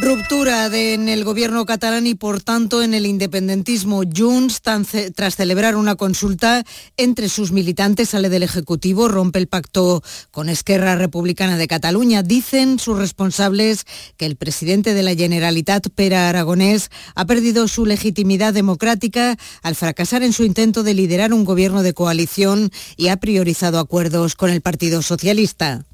Ruptura en el gobierno catalán y por tanto en el independentismo. Junts, tras celebrar una consulta entre sus militantes, sale del Ejecutivo, rompe el pacto con Esquerra Republicana de Cataluña. Dicen sus responsables que el presidente de la Generalitat, Pera Aragonés, ha perdido su legitimidad democrática al fracasar en su intento de liderar un gobierno de coalición y ha priorizado acuerdos con el Partido Socialista.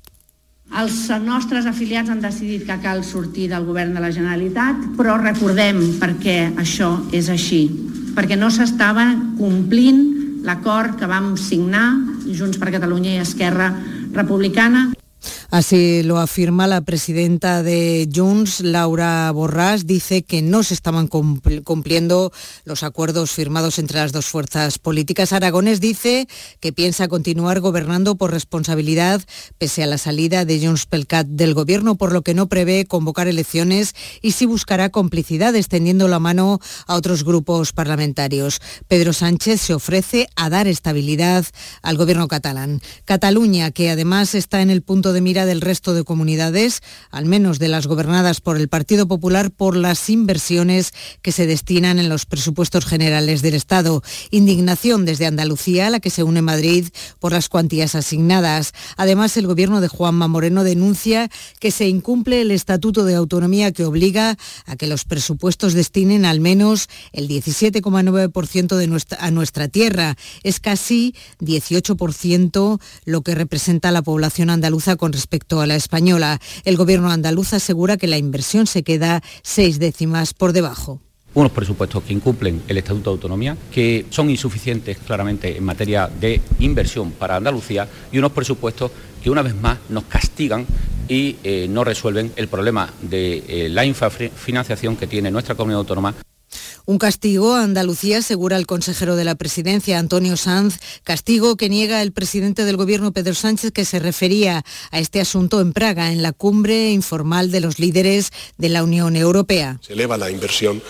Els nostres afiliats han decidit que cal sortir del govern de la Generalitat, però recordem per què això és així. Perquè no s'estava complint l'acord que vam signar Junts per Catalunya i Esquerra Republicana. Así lo afirma la presidenta de Junts, Laura Borràs. Dice que no se estaban cumpliendo los acuerdos firmados entre las dos fuerzas políticas. Aragones dice que piensa continuar gobernando por responsabilidad pese a la salida de Junts Pelcat del gobierno, por lo que no prevé convocar elecciones y sí buscará complicidad extendiendo la mano a otros grupos parlamentarios. Pedro Sánchez se ofrece a dar estabilidad al gobierno catalán. Cataluña, que además está en el punto de mira del resto de comunidades, al menos de las gobernadas por el Partido Popular, por las inversiones que se destinan en los presupuestos generales del Estado. Indignación desde Andalucía, a la que se une Madrid, por las cuantías asignadas. Además, el gobierno de Juanma Moreno denuncia que se incumple el Estatuto de Autonomía que obliga a que los presupuestos destinen al menos el 17,9% de nuestra, a nuestra tierra. Es casi 18% lo que representa la población andaluza con respecto a la española. El gobierno andaluz asegura que la inversión se queda seis décimas por debajo unos presupuestos que incumplen el Estatuto de Autonomía, que son insuficientes claramente en materia de inversión para Andalucía y unos presupuestos que una vez más nos castigan y eh, no resuelven el problema de eh, la infrafinanciación que tiene nuestra comunidad autónoma. Un castigo, Andalucía, asegura el consejero de la presidencia, Antonio Sanz, castigo que niega el presidente del gobierno, Pedro Sánchez, que se refería a este asunto en Praga, en la cumbre informal de los líderes de la Unión Europea. Se eleva la inversión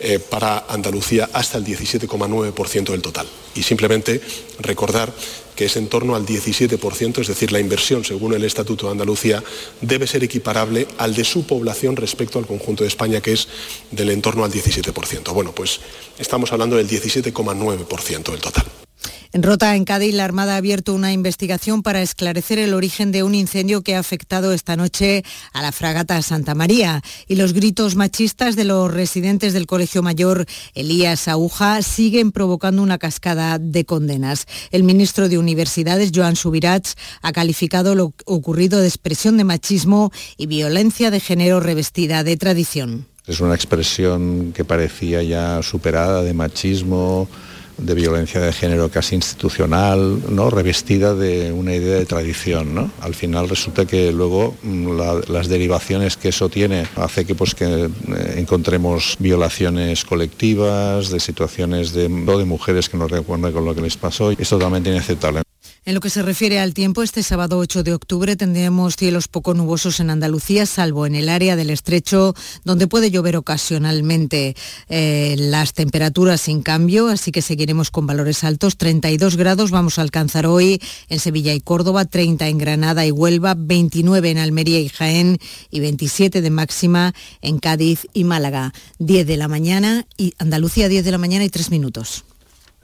eh, para Andalucía hasta el 17,9% del total. Y simplemente recordar que es en torno al 17%, es decir, la inversión, según el Estatuto de Andalucía, debe ser equiparable al de su población respecto al conjunto de España, que es del entorno al 17%. Bueno, pues estamos hablando del 17,9% del total. En Rota, en Cádiz, la Armada ha abierto una investigación para esclarecer el origen de un incendio que ha afectado esta noche a la fragata Santa María. Y los gritos machistas de los residentes del Colegio Mayor Elías Aguja siguen provocando una cascada de condenas. El ministro de Universidades, Joan Subirats, ha calificado lo ocurrido de expresión de machismo y violencia de género revestida de tradición. Es una expresión que parecía ya superada de machismo, de violencia de género casi institucional, ¿no? revestida de una idea de tradición. ¿no? Al final resulta que luego mm, las derivaciones que eso tiene hace que, pues, que eh, encontremos violaciones colectivas, de situaciones de, de mujeres que no recuerdan con lo que les pasó. Es totalmente inaceptable. En lo que se refiere al tiempo, este sábado 8 de octubre tendremos cielos poco nubosos en Andalucía, salvo en el área del estrecho, donde puede llover ocasionalmente. Eh, las temperaturas sin cambio, así que seguiremos con valores altos. 32 grados vamos a alcanzar hoy en Sevilla y Córdoba, 30 en Granada y Huelva, 29 en Almería y Jaén y 27 de máxima en Cádiz y Málaga. 10 de la mañana y Andalucía 10 de la mañana y 3 minutos.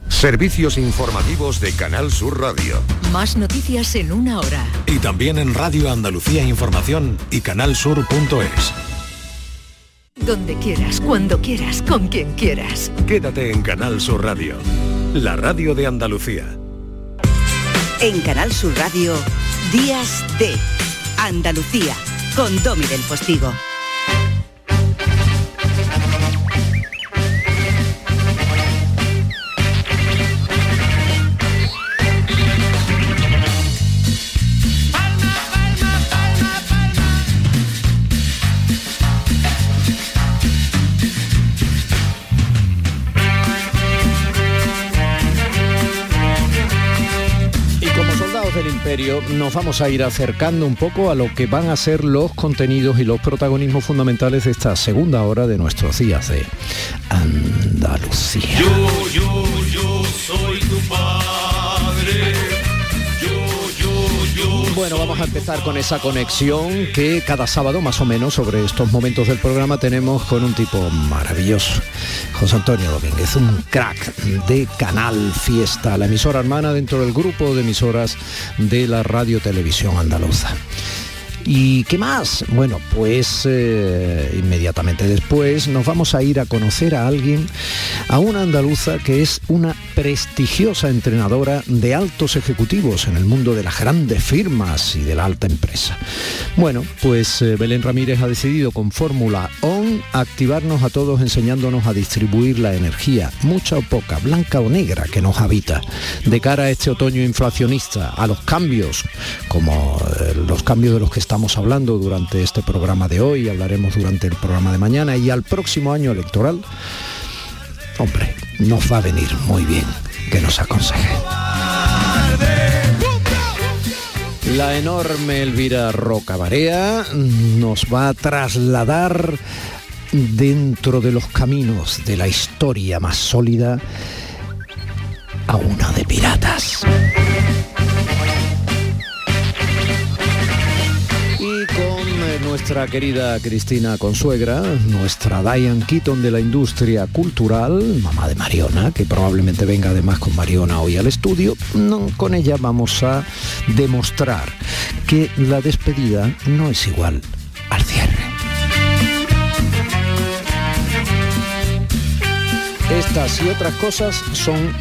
Servicios informativos de Canal Sur Radio. Más noticias en una hora. Y también en Radio Andalucía Información y canalsur.es. Donde quieras, cuando quieras, con quien quieras. Quédate en Canal Sur Radio, la radio de Andalucía. En Canal Sur Radio, Días de Andalucía, con Domi del Postigo. Nos vamos a ir acercando un poco a lo que van a ser los contenidos y los protagonismos fundamentales de esta segunda hora de nuestros días de Andalucía. Bueno, vamos a empezar con esa conexión que cada sábado más o menos sobre estos momentos del programa tenemos con un tipo maravilloso. José Antonio Domínguez, un crack de Canal Fiesta, la emisora hermana dentro del grupo de emisoras de la Radio Televisión Andaluza. ¿Y qué más? Bueno, pues eh, inmediatamente después nos vamos a ir a conocer a alguien, a una andaluza que es una prestigiosa entrenadora de altos ejecutivos en el mundo de las grandes firmas y de la alta empresa. Bueno, pues eh, Belén Ramírez ha decidido con Fórmula ON activarnos a todos enseñándonos a distribuir la energía, mucha o poca, blanca o negra, que nos habita, de cara a este otoño inflacionista, a los cambios, como eh, los cambios de los que estamos hablando durante este programa de hoy, hablaremos durante el programa de mañana y al próximo año electoral, hombre, nos va a venir muy bien que nos aconseje. La enorme Elvira Rocabarea nos va a trasladar dentro de los caminos de la historia más sólida a una de piratas. Nuestra querida Cristina Consuegra, nuestra Diane Keaton de la industria cultural, mamá de Mariona, que probablemente venga además con Mariona hoy al estudio, con ella vamos a demostrar que la despedida no es igual al cierre. Estas y otras cosas son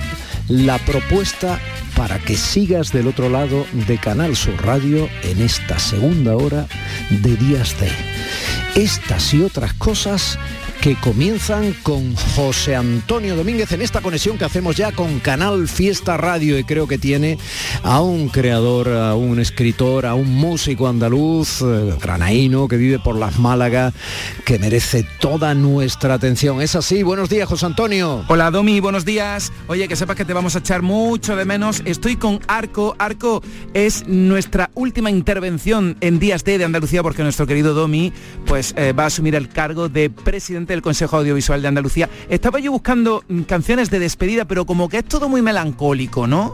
la propuesta para que sigas del otro lado de Canal Sur Radio en esta segunda hora de Días de. Estas y otras cosas que comienzan con José Antonio Domínguez en esta conexión que hacemos ya con Canal Fiesta Radio y creo que tiene a un creador, a un escritor, a un músico andaluz, eh, granaíno, que vive por las Málaga, que merece toda nuestra atención. Es así, buenos días José Antonio. Hola Domi, buenos días. Oye, que sepas que te vamos a echar mucho de menos. Estoy con Arco. Arco es nuestra última intervención en Días D de Andalucía porque nuestro querido Domi pues eh, va a asumir el cargo de presidente del Consejo Audiovisual de Andalucía. Estaba yo buscando mm, canciones de despedida, pero como que es todo muy melancólico, ¿no?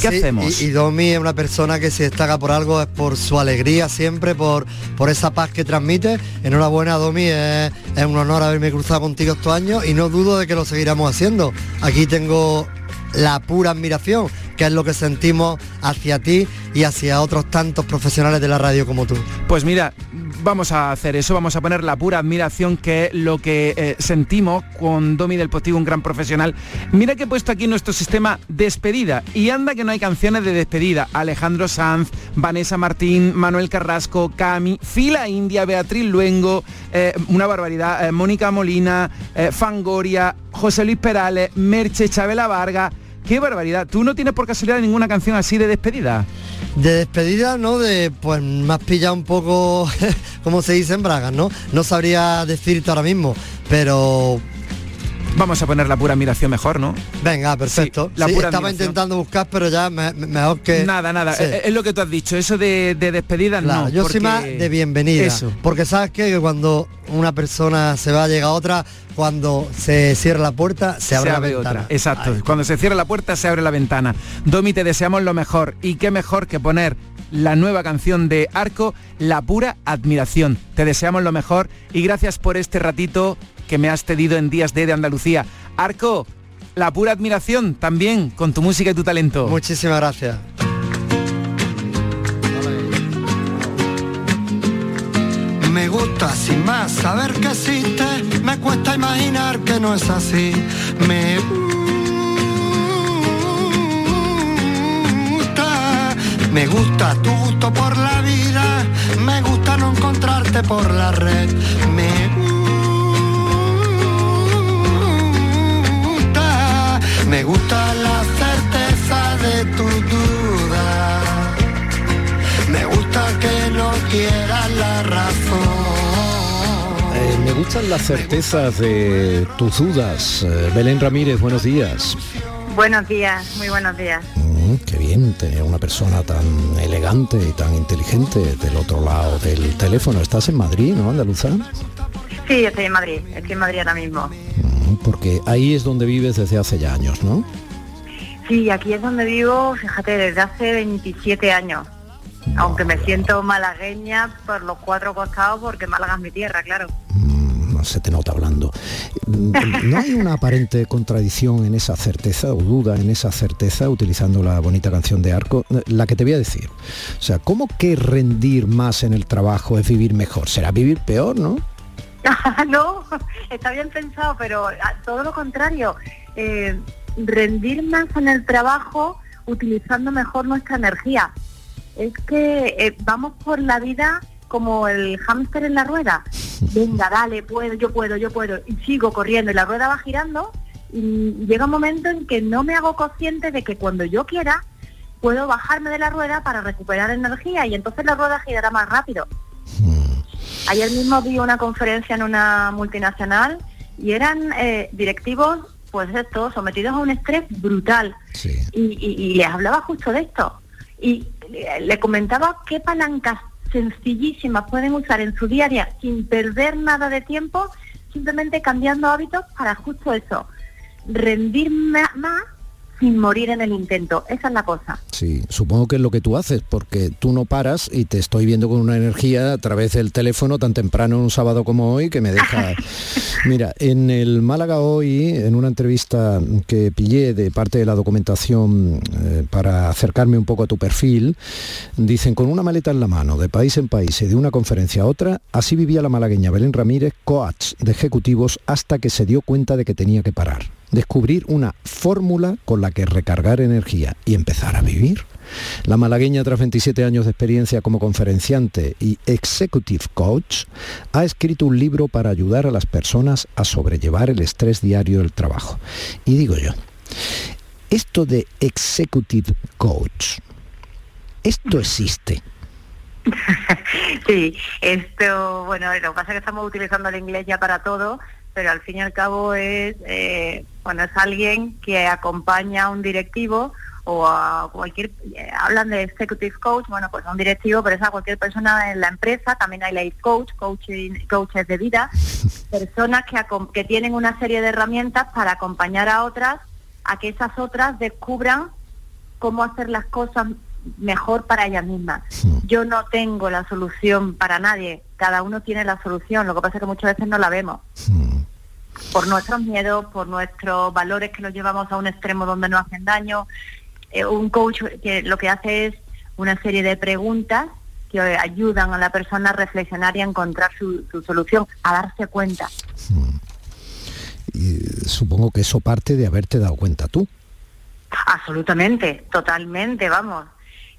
¿Qué Sí, hacemos? Y, y Domi es una persona que se destaca por algo, es por su alegría siempre, por, por esa paz que transmite. Enhorabuena Domi, es, es un honor haberme cruzado contigo estos años y no dudo de que lo seguiremos haciendo. Aquí tengo la pura admiración, que es lo que sentimos hacia ti y hacia otros tantos profesionales de la radio como tú. Pues mira, vamos a hacer eso, vamos a poner la pura admiración que es lo que eh, sentimos con Domi del Postigo, un gran profesional. Mira que he puesto aquí nuestro sistema despedida y anda que no hay canciones de despedida. Alejandro Sanz, Vanessa Martín, Manuel Carrasco, Cami, Fila India, Beatriz Luengo, eh, una barbaridad, eh, Mónica Molina, Fangoria, José Luis Perales, Merche, Chabela Vargas. Qué barbaridad. ¿Tú no tienes por casualidad ninguna canción así de despedida? De despedida, ¿no? De, pues me has pillado un poco, como se dice en Bragas, ¿no? No sabría decirte ahora mismo, pero Vamos a poner la pura admiración mejor, ¿no? venga, perfecto. Sí, la Sí, pura estaba admiración. intentando buscar, pero ya me- me- mejor que... Nada, nada. Sí. Es, es lo que tú has dicho. Eso de, de despedida Claro, no. yo porque- soy más de bienvenida. Eso. Porque sabes qué? que cuando una persona se va, llega otra, cuando se cierra la puerta, se abre, la ventana. otra. Exacto. Ahí. Cuando se cierra la puerta se abre la ventana. Domi, te deseamos lo mejor. Y qué mejor que poner la nueva canción de Arco, La pura admiración. Te deseamos lo mejor y gracias por este ratito que me has cedido en Días D de Andalucía. Arco, la pura admiración también con tu música y tu talento. Muchísimas gracias. Me gusta sin más saber que existe, me cuesta imaginar que no es así. Me gusta, me gusta tu gusto por la vida, me gusta no encontrarte por la red. Gustan las certezas de tus dudas. Eh, Belén Ramírez, buenos días. Buenos días, muy buenos días. Mm, qué bien tener una persona tan elegante y tan inteligente del otro lado del teléfono. Estás en Madrid, ¿no, Andaluza? Sí, estoy en Madrid, estoy en Madrid ahora mismo. Mm, Porque ahí es donde vives desde hace ya años, ¿no? Sí, aquí es donde vivo, fíjate, desde hace 27 años. Aunque me siento malagueña por los cuatro costados porque Málaga es mi tierra, claro. Se te nota hablando. Mm, ¿No hay una aparente contradicción en esa certeza o duda en esa certeza utilizando la bonita canción de Arco? La que te voy a decir. O sea, ¿cómo que rendir más en el trabajo es vivir mejor? ¿Será vivir peor, no? no, está bien pensado, pero a- todo lo contrario. Eh, rendir más en el trabajo utilizando mejor nuestra energía. Es que eh, vamos por la vida como el hámster en la rueda. Venga, dale, puedo, yo puedo, yo puedo. Y sigo corriendo y la rueda va girando y llega un momento en que no me hago consciente de que cuando yo quiera puedo bajarme de la rueda para recuperar energía y entonces la rueda girará más rápido. Ayer mismo vi una conferencia en una multinacional y eran eh, directivos, pues esto, sometidos a un estrés brutal. Y, y- y les hablaba justo de esto. Y le comentaba qué palancas sencillísimas pueden usar en su diaria sin perder nada de tiempo, simplemente cambiando hábitos para justo eso, rendir más sin morir en el intento. Esa es la cosa. Sí, supongo que es lo que tú haces, porque tú no paras y te estoy viendo con una energía a través del teléfono tan temprano en un sábado como hoy que me deja... Mira, en el Málaga hoy, en una entrevista que pillé de parte de la documentación eh, para acercarme un poco a tu perfil, dicen con una maleta en la mano, de país en país y de una conferencia a otra, así vivía la malagueña Belén Ramírez, coach de ejecutivos, hasta que se dio cuenta de que tenía que parar descubrir una fórmula con la que recargar energía y empezar a vivir. La malagueña, tras 27 años de experiencia como conferenciante y executive coach, ha escrito un libro para ayudar a las personas a sobrellevar el estrés diario del trabajo. Y digo yo, esto de executive coach, ¿esto existe? Sí, esto, bueno, lo que pasa es que estamos utilizando el inglés ya para todo, pero al fin y al cabo es, eh, bueno, es alguien que acompaña a un directivo o a cualquier, eh, hablan de executive coach, bueno, pues a un directivo, pero es a cualquier persona en la empresa, también hay life coach, coaching, coaches de vida, personas que, que tienen una serie de herramientas para acompañar a otras a que esas otras descubran cómo hacer las cosas mejor para ellas mismas. Yo no tengo la solución para nadie, cada uno tiene la solución, lo que pasa es que muchas veces no la vemos. Por nuestros miedos, por nuestros valores que nos llevamos a un extremo donde nos hacen daño. Eh, un coach que lo que hace es una serie de preguntas que ayudan a la persona a reflexionar y a encontrar su, su solución, a darse cuenta. Y supongo que eso parte de haberte dado cuenta tú. Absolutamente, totalmente, vamos.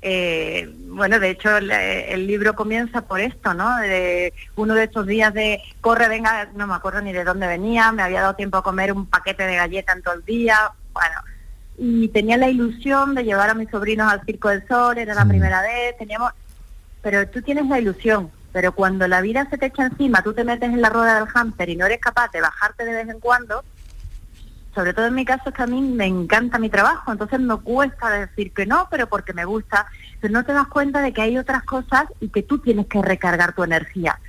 Eh, bueno, de hecho el, el libro comienza por esto, ¿no? De uno de estos días de corre, venga, no me acuerdo ni de dónde venía, me había dado tiempo a comer un paquete de galletas en todo el día, bueno, y tenía la ilusión de llevar a mis sobrinos al Circo del Sol, era la primera vez, teníamos, pero tú tienes la ilusión, pero cuando la vida se te echa encima, tú te metes en la rueda del hámster y no eres capaz de bajarte de vez en cuando, sobre todo en mi caso es que a mí me encanta mi trabajo, entonces me cuesta decir que no, pero porque me gusta, pero no te das cuenta de que hay otras cosas y que tú tienes que recargar tu energía.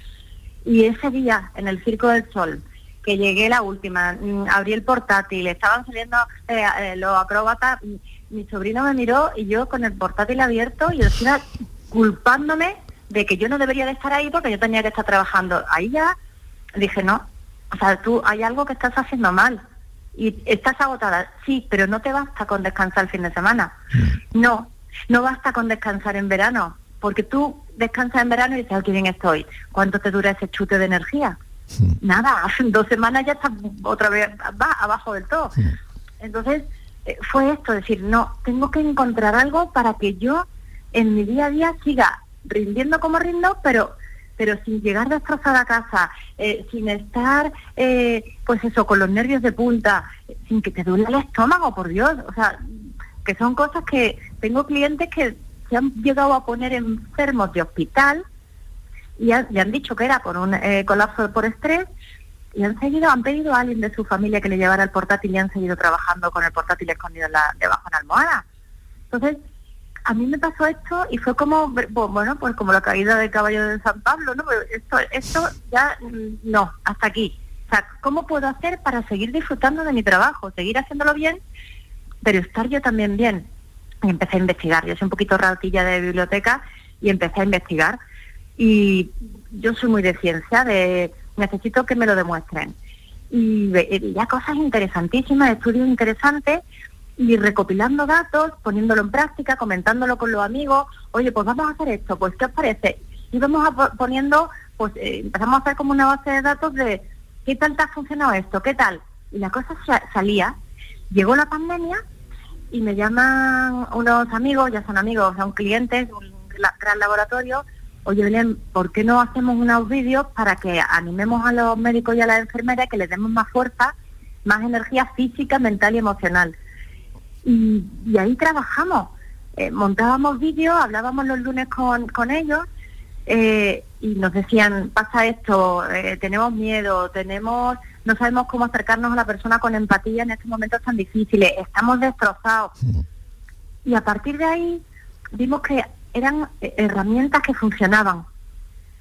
Y ese día en el Circo del Sol, que llegué la última, mm, abrí el portátil, estaban saliendo eh, eh, los acróbatas, y mi sobrino me miró y yo con el portátil abierto y encima culpándome de que yo no debería de estar ahí porque yo tenía que estar trabajando. Ahí ya dije, no, o sea, tú hay algo que estás haciendo mal y estás agotada, sí, pero no te basta con descansar el fin de semana. No, no basta con descansar en verano, porque tú descansas en verano y dices, "Ah, qué bien estoy. ¿Cuánto te dura ese chute de energía? Nada, dos semanas ya estás otra vez va abajo del todo. Entonces, eh, fue esto, decir, no, tengo que encontrar algo para que yo en mi día a día siga rindiendo como rindo, pero pero sin llegar destrozada a casa, eh, sin estar, eh, pues eso, con los nervios de punta, sin que te duele el estómago, por Dios. O sea, que son cosas que tengo clientes que se han llegado a poner enfermos de hospital y han, le han dicho que era por un eh, colapso por estrés y han seguido, han pedido a alguien de su familia que le llevara el portátil y han seguido trabajando con el portátil escondido en la- debajo de la almohada. Entonces, a mí me pasó esto y fue como, bu- bueno, pues como la caída del caballo de San Pablo, ¿no? Esto, esto ya, mm, no, hasta aquí. O sea, ¿cómo puedo hacer para seguir disfrutando de mi trabajo, seguir haciéndolo bien, pero estar yo también bien? Y empecé a investigar. Yo soy un poquito ratilla de biblioteca y empecé a investigar. Y yo soy muy de ciencia, de necesito que me lo demuestren. Y ya cosas interesantísimas, estudios interesantes, y recopilando datos, poniéndolo en práctica, comentándolo con los amigos, oye, pues vamos a hacer esto, pues ¿qué os parece? Y vamos a poniendo, pues eh, empezamos a hacer como una base de datos de qué tal te ha funcionado esto, qué tal. Y la cosa salía, llegó la pandemia y me llaman unos amigos, ya son amigos, son clientes, un gran laboratorio, oye Belén, ¿por qué no hacemos unos vídeos para que animemos a los médicos y a las enfermeras que les demos más fuerza, más energía física, mental y emocional? Y, ahí trabajamos. Eh, montábamos vídeos, hablábamos los lunes con, con ellos eh, y nos decían, pasa esto, eh, tenemos miedo, tenemos, no sabemos cómo acercarnos a la persona con empatía en estos momentos tan difíciles, estamos destrozados. Y a partir de ahí vimos que eran herramientas que funcionaban.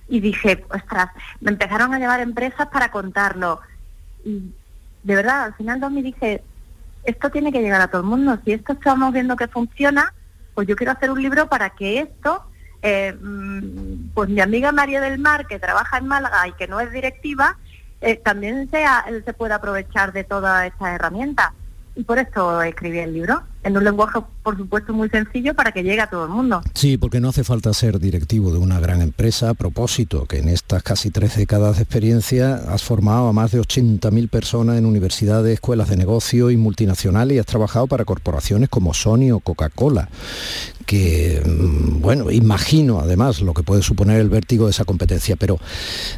Y dije, ostras, me empezaron a llevar empresas para contarlo. Y de verdad, al final me dije, esto tiene que llegar a todo el mundo. Si esto estamos viendo que funciona, pues yo quiero hacer un libro para que esto, eh, mm, pues mi amiga María del Mar, que trabaja en Málaga y que no es directiva, eh, también sea, se pueda aprovechar de toda esta herramienta y por esto escribí el libro, en un lenguaje, por supuesto, muy sencillo para que llegue a todo el mundo. Sí, porque no hace falta ser directivo de una gran empresa. A propósito, que en estas casi tres décadas de experiencia has formado a más de 80.000 personas en universidades, escuelas de negocio y multinacionales y has trabajado para corporaciones como Sony o Coca-Cola que, mm, bueno, imagino además lo que puede suponer el vértigo de esa competencia, pero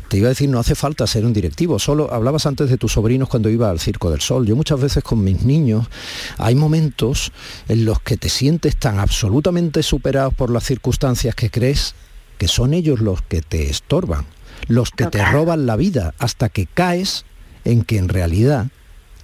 te iba a decir, no hace falta ser un directivo, solo hablabas antes de tus sobrinos cuando iba al Circo del Sol. Yo muchas veces con mis niños hay momentos en los que te sientes tan absolutamente superado por las circunstancias que crees que son ellos los que te estorban, los que te roban la vida, hasta que caes en que en realidad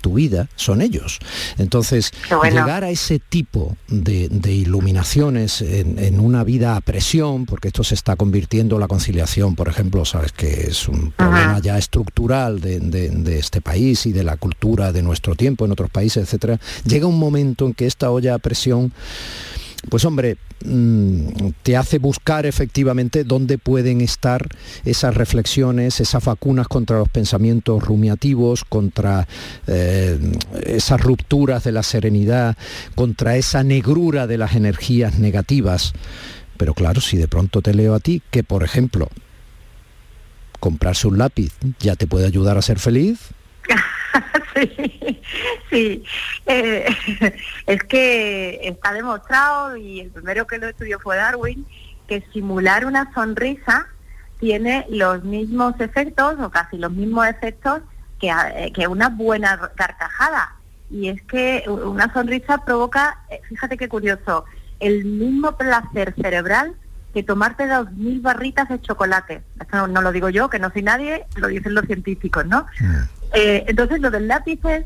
tu vida son ellos. Entonces, llegar a ese tipo de, iluminaciones en, una vida a presión, porque esto se está convirtiendo, la conciliación, por ejemplo, sabes que es un problema ya estructural de, de, este país y de la cultura de nuestro tiempo en otros países, etcétera, llega un momento en que esta olla a presión pues hombre, mm, te hace buscar efectivamente dónde pueden estar esas reflexiones, esas vacunas contra los pensamientos rumiativos, contra eh, esas rupturas de la serenidad, contra esa negrura de las energías negativas. Pero claro, si de pronto te leo a ti que, por ejemplo, comprarse un lápiz ya te puede ayudar a ser feliz, sí, sí. Eh, es que está demostrado, y el primero que lo estudió fue Darwin, que simular una sonrisa tiene los mismos efectos, o casi los mismos efectos, que, eh, que una buena carcajada. Y es que una sonrisa provoca, eh, fíjate qué curioso, el mismo placer cerebral que tomarte dos mil barritas de chocolate. Esto no, lo digo yo, que no soy nadie, lo dicen los científicos, ¿no? Eh, entonces lo del lápiz es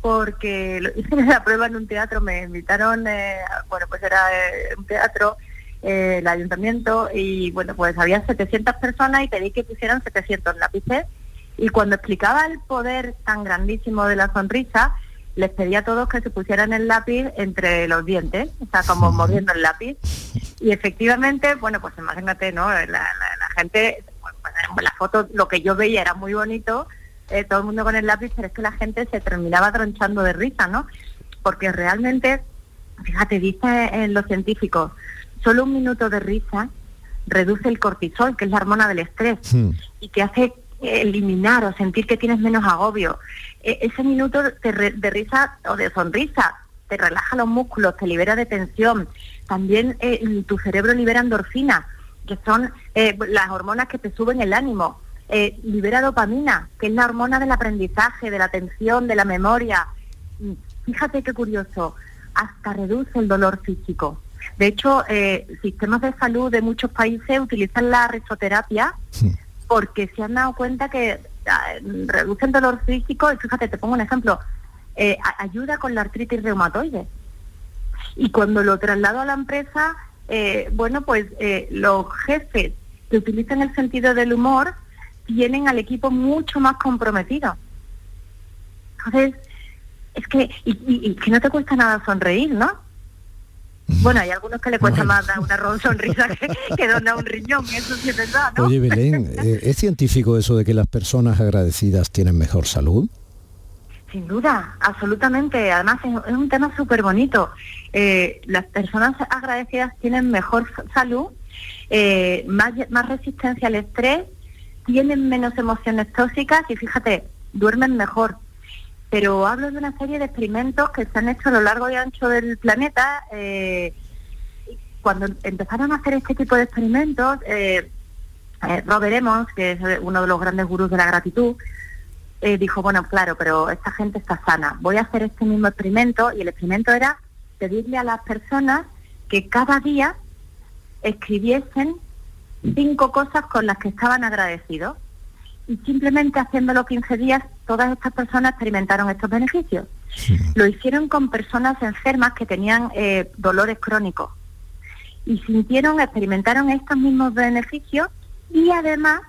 porque hice la prueba en un teatro, me invitaron, eh, bueno, pues era eh, un teatro, el ayuntamiento, y bueno, pues había 700 personas y pedí que pusieran 700 lápices. Y cuando explicaba el poder tan grandísimo de la sonrisa, les pedí a todos que se pusieran el lápiz entre los dientes, o sea, como moviendo el lápiz. Y efectivamente, bueno, pues imagínate, ¿no? La, gente, pues, la foto, lo que yo veía era muy bonito, eh, todo el mundo con el lápiz, pero es que la gente se terminaba tronchando de risa, ¿no? Porque realmente, fíjate, dice en los científicos, solo un minuto de risa reduce el cortisol, que es la hormona del estrés, y que hace eliminar o sentir que tienes menos agobio. E, ese minuto de, risa o de sonrisa te relaja los músculos, te libera de tensión. También eh, tu cerebro libera endorfina, que son eh, las hormonas que te suben el ánimo. Eh, libera dopamina, que es la hormona del aprendizaje, de la atención, de la memoria. Mm, fíjate qué curioso, hasta reduce el dolor físico. De hecho, eh, sistemas de salud de muchos países utilizan la risoterapia porque se han dado cuenta que ah, reduce el dolor físico y fíjate, te pongo un ejemplo, eh, ayuda con la artritis reumatoide. Y cuando lo traslado a la empresa, bueno, pues los jefes que utilizan el sentido del humor tienen al equipo mucho más comprometido. Entonces, es que, y, que no te cuesta nada sonreír, ¿no? Bueno, hay algunos que le cuesta más dar una sonrisa que, que donar un riñón, eso sí es verdad, ¿no? Oye, Belén, eh, ¿es científico eso de que las personas agradecidas tienen mejor salud? Sin duda, absolutamente. Además es, un tema súper bonito. Eh, las personas agradecidas tienen mejor salud, eh, más, más resistencia al estrés, tienen menos emociones tóxicas y fíjate, duermen mejor. Pero hablo de una serie de experimentos que se han hecho a lo largo y ancho del planeta. Eh, cuando empezaron a hacer este tipo de experimentos, Robert Emmons, que es uno de los grandes gurús de la gratitud, eh, dijo, bueno, claro, pero esta gente está sana. Voy a hacer este mismo experimento y el experimento era pedirle a las personas que cada día escribiesen cinco cosas con las que estaban agradecidos. Y simplemente haciéndolo 15 días, todas estas personas experimentaron estos beneficios. Lo hicieron con personas enfermas que tenían eh, dolores crónicos. Y sintieron, experimentaron estos mismos beneficios y además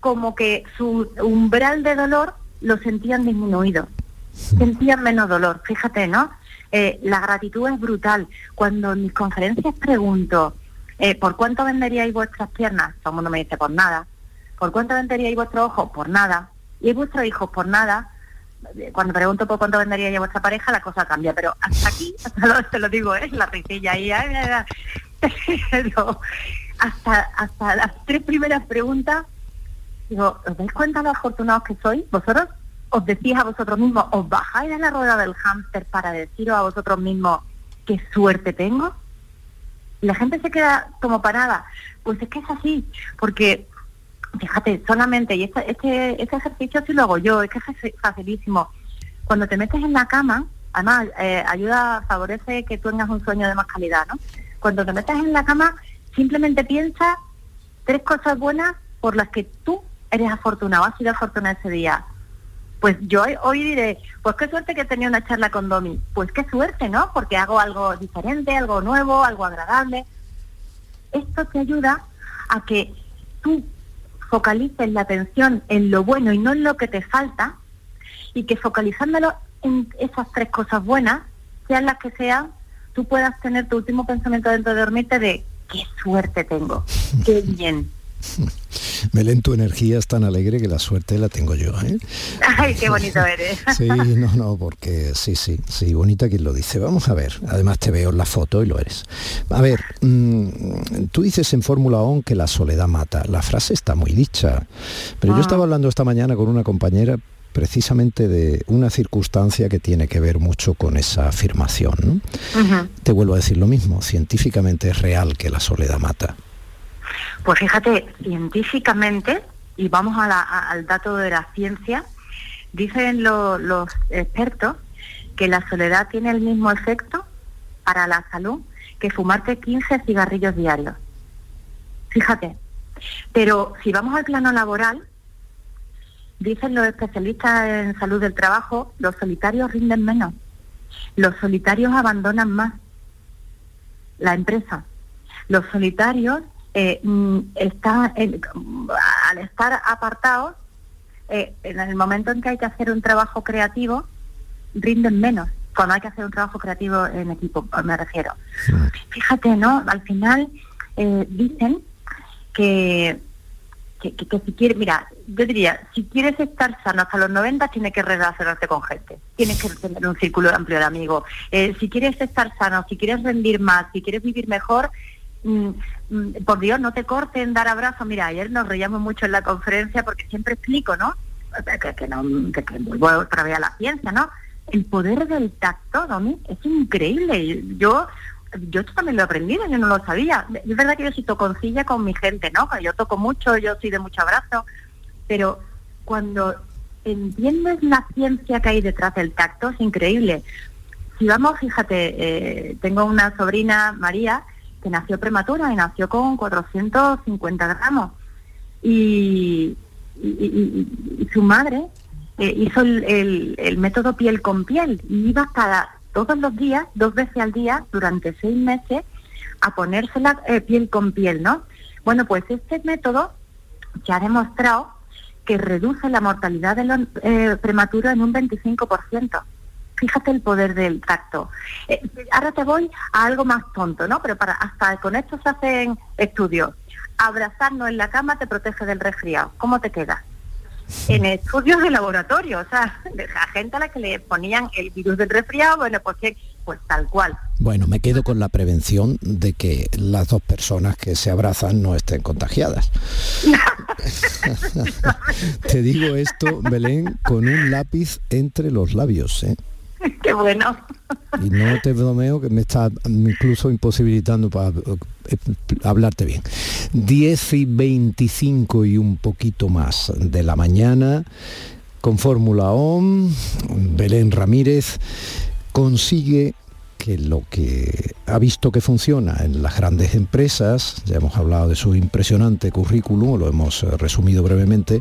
como que su umbral de dolor lo sentían disminuido, sentían menos dolor. Fíjate, ¿no? Eh, la gratitud es brutal. Cuando en mis conferencias pregunto, eh, ¿por cuánto venderíais vuestras piernas? Todo el mundo me dice, por nada. ¿Por cuánto venderíais vuestros ojos? Por nada. ¿Y vuestros hijos? Por nada. Cuando pregunto por cuánto venderíais vuestra pareja, la cosa cambia. Pero hasta aquí, hasta te lo digo, es la risilla ahí. Hasta, hasta las tres primeras preguntas Digo, ¿os dais cuenta de lo afortunados que sois? Vosotros os decís a vosotros mismos, os bajáis en la rueda del hámster para deciros a vosotros mismos qué suerte tengo. La gente se queda como parada. Pues es que es así, porque fíjate, solamente, y este, este, este ejercicio sí lo hago yo, es que es facilísimo. Cuando te metes en la cama, además eh, ayuda, favorece que tú tengas un sueño de más calidad, ¿no? Cuando te metes en la cama, simplemente piensa tres cosas buenas por las que tú eres afortunado, has sido afortunado ese día. Pues yo hoy diré, pues qué suerte que tenía una charla con Domi. Pues qué suerte, ¿no? Porque hago algo diferente, algo nuevo, algo agradable. Esto te ayuda a que tú focalices la atención en lo bueno y no en lo que te falta y que focalizándolo en esas tres cosas buenas, sean las que sean, tú puedas tener tu último pensamiento dentro de dormirte de qué suerte tengo, qué bien, Belén, tu energía es tan alegre que la suerte la tengo yo. ¿eh? Ay, qué bonito eres. Sí, no, no, porque sí, sí, sí, bonita quien lo dice. Vamos a ver, además te veo en la foto y lo eres. A ver, mm, tú dices en Fórmula 1 que la soledad mata. La frase está muy dicha, pero yo ah. estaba hablando esta mañana con una compañera precisamente de una circunstancia que tiene que ver mucho con esa afirmación. Te vuelvo a decir lo mismo, científicamente es real que la soledad mata. Pues fíjate, científicamente, y vamos al dato de la ciencia, dicen los expertos que la soledad tiene el mismo efecto para la salud que fumarte 15 cigarrillos diarios. Fíjate. Pero si vamos al plano laboral, dicen los especialistas en salud del trabajo, los solitarios rinden menos. Los solitarios abandonan más la empresa. Los solitarios eh, mm, está al estar apartados, eh, en el momento en que hay que hacer un trabajo creativo, rinden menos. Cuando hay que hacer un trabajo creativo en equipo, me refiero. Fíjate, ¿no? Al final eh, dicen que, que, si quieres, mira, yo diría, si quieres estar sano hasta los 90, tienes que relacionarte con gente, tienes que tener un círculo amplio de amigos. si quieres estar sano, si quieres rendir más, si quieres vivir mejor, Mm, mm, por Dios, no te corten dar abrazos. Mira, ayer nos reíamos mucho en la conferencia porque siempre explico, ¿no? Que, no, que, vuelvo otra vez a la ciencia, ¿no? El poder del tacto, Domi, es increíble. Yo yo también lo aprendí, yo no lo sabía. Es verdad que yo sí toconcilla con mi gente, ¿no? Yo toco mucho, yo soy de mucho abrazo, pero cuando entiendes la ciencia que hay detrás del tacto, es increíble. Si vamos, fíjate, eh, tengo una sobrina, María, que nació prematura y nació con 450 gramos. Y, su madre eh, hizo el, método piel con piel y iba cada todos los días, dos veces al día, durante seis meses, a ponérsela eh, piel con piel, ¿no? Bueno, pues este método ya ha demostrado que reduce la mortalidad de los eh, prematuros en un 25%. Fíjate el poder del tacto. Eh, ahora te voy a algo más tonto, ¿no? Pero para hasta con esto se hacen estudios. Abrazarnos en la cama te protege del resfriado. ¿Cómo te queda? En estudios de laboratorio, o sea, de la gente a la que le ponían el virus del resfriado, bueno, pues que pues tal cual. Bueno, me quedo con la prevención de que las dos personas que se abrazan no estén contagiadas. Te digo esto, Belén, con un lápiz entre los labios. ¿eh? Qué bueno. Y no te bromeo que me está incluso imposibilitando para eh, hablarte bien. 10 y 25 y un poquito más de la mañana, con Fórmula OM, Belén Ramírez consigue que lo que ha visto que funciona en las grandes empresas, ya hemos hablado de su impresionante currículum, lo hemos eh, resumido brevemente,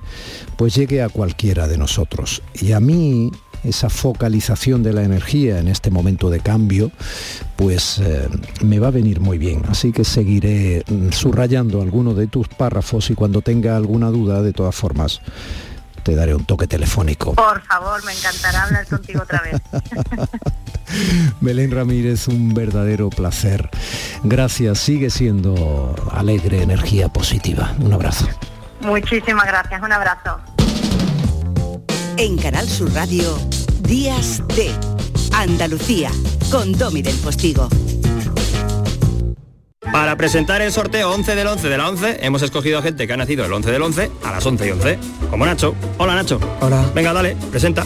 pues llegue a cualquiera de nosotros. Y a mí esa focalización de la energía en este momento de cambio, pues eh, me va a venir muy bien. Así que seguiré mm, subrayando algunos de tus párrafos y cuando tenga alguna duda, de todas formas, te daré un toque telefónico. Por favor, me encantará hablar contigo otra vez. Belén Ramírez, un verdadero placer. Gracias, sigue siendo alegre, energía positiva. Un abrazo. Muchísimas gracias, un abrazo. En Canal Sur Radio, Días de Andalucía, con Domi del Postigo. Para presentar el sorteo 11 del 11 de la 11, hemos escogido a gente que ha nacido el 11 del 11 a las 11 y 11, como Nacho. Hola Nacho. Hola. Venga, dale, presenta.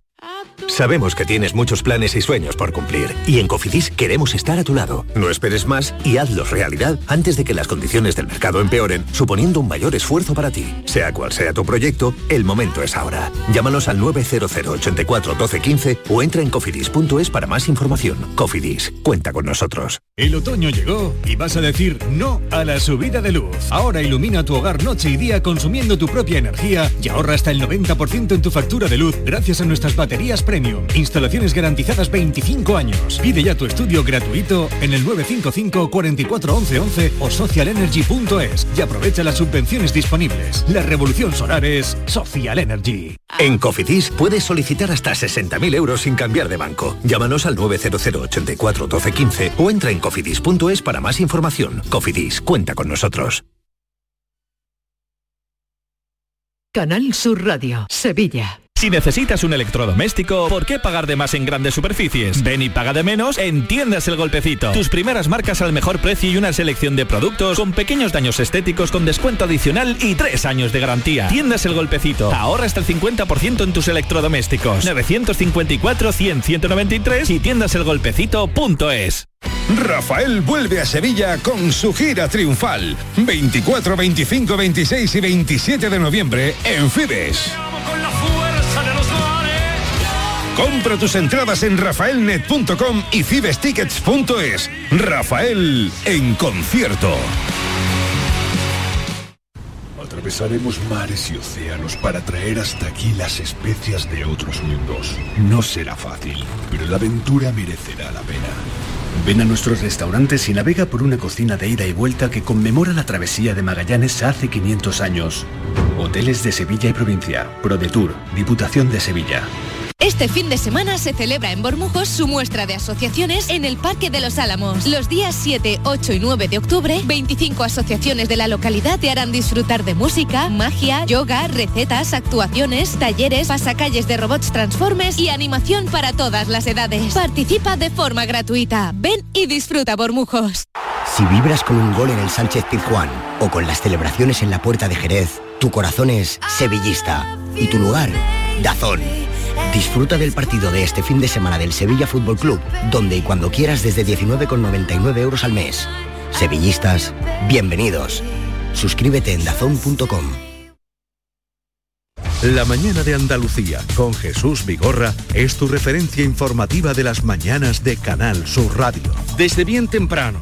Sabemos que tienes muchos planes y sueños por cumplir y en Cofidis queremos estar a tu lado. No esperes más y hazlos realidad antes de que las condiciones del mercado empeoren, suponiendo un mayor esfuerzo para ti. Sea cual sea tu proyecto, el momento es ahora. Llámanos al 900 84 12 15 o entra en cofidis.es para más información. Cofidis, cuenta con nosotros. El otoño llegó y vas a decir no a la subida de luz. Ahora ilumina tu hogar noche y día consumiendo tu propia energía y ahorra hasta el 90% en tu factura de luz gracias a nuestras baterías premium. Instalaciones garantizadas 25 años. Pide ya tu estudio gratuito en el 955 44 11 11 o socialenergy.es y aprovecha las subvenciones disponibles. La revolución solar es Social Energy. En Cofidis puedes solicitar hasta 60.000 euros sin cambiar de banco. Llámanos al 900 84 12 15 o entra en cofidis.es para más información. Cofidis, cuenta con nosotros. Canal Sur Radio, Sevilla. Si necesitas un electrodoméstico, ¿por qué pagar de más en grandes superficies? Ven y paga de menos en Tiendas El Golpecito. Tus primeras marcas al mejor precio y una selección de productos con pequeños daños estéticos con descuento adicional y tres años de garantía. Tiendas El Golpecito. Ahorra hasta el 50% en tus electrodomésticos. 954-100-193 y tiendaselgolpecito.es. Rafael vuelve a Sevilla con su gira triunfal. 24, 25, 26 y 27 de noviembre en Fibes. Compra tus entradas en rafaelnet.com y fibestickets.es. Rafael en concierto. Atravesaremos mares y océanos para traer hasta aquí las especias de otros mundos. No será fácil, pero la aventura merecerá la pena. Ven a nuestros restaurantes y navega por una cocina de ida y vuelta que conmemora la travesía de Magallanes hace 500 años. Hoteles de Sevilla y provincia. ProDetour, Diputación de Sevilla. Este fin de semana se celebra en Bormujos su muestra de asociaciones en el Parque de los Álamos. Los días 7, 8 y 9 de octubre, 25 asociaciones de la localidad te harán disfrutar de música, magia, yoga, recetas, actuaciones, talleres, pasacalles de robots transformes y animación para todas las edades. Participa de forma gratuita. Ven y disfruta Bormujos. Si vibras con un gol en el Sánchez Pizjuán o con las celebraciones en la Puerta de Jerez, tu corazón es sevillista y tu lugar, Dazón. Disfruta del partido de este fin de semana del Sevilla Fútbol Club, donde y cuando quieras desde 19,99 euros al mes. Sevillistas, bienvenidos. Suscríbete en dazón.com. La mañana de Andalucía con Jesús Vigorra es tu referencia informativa de las mañanas de Canal Sur Radio. Desde bien temprano,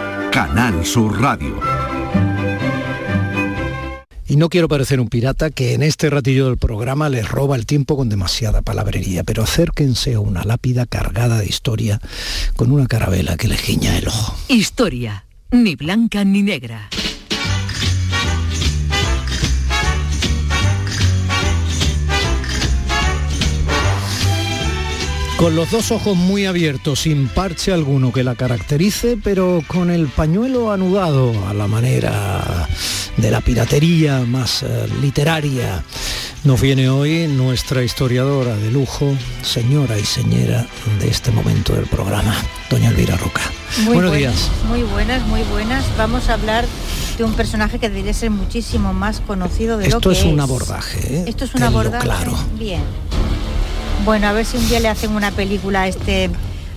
Canal Sur Radio. Y no quiero parecer un pirata que en este ratillo del programa les roba el tiempo con demasiada palabrería, pero acérquense a una lápida cargada de historia con una carabela que les guiña el ojo. Historia, ni blanca ni negra. Con los dos ojos muy abiertos, sin parche alguno que la caracterice, pero con el pañuelo anudado a la manera de la piratería más eh, literaria. Nos viene hoy nuestra historiadora de lujo, señora y señora de este momento del programa, doña Elvira Roca. Muy Buenos buenas, días. Muy buenas, muy buenas. Vamos a hablar de un personaje que debería ser muchísimo más conocido de lo Esto que es un abordaje. ¿eh? Esto es un Tenlo abordaje. Claro. Bien. Bueno, a ver si un día le hacen una película a este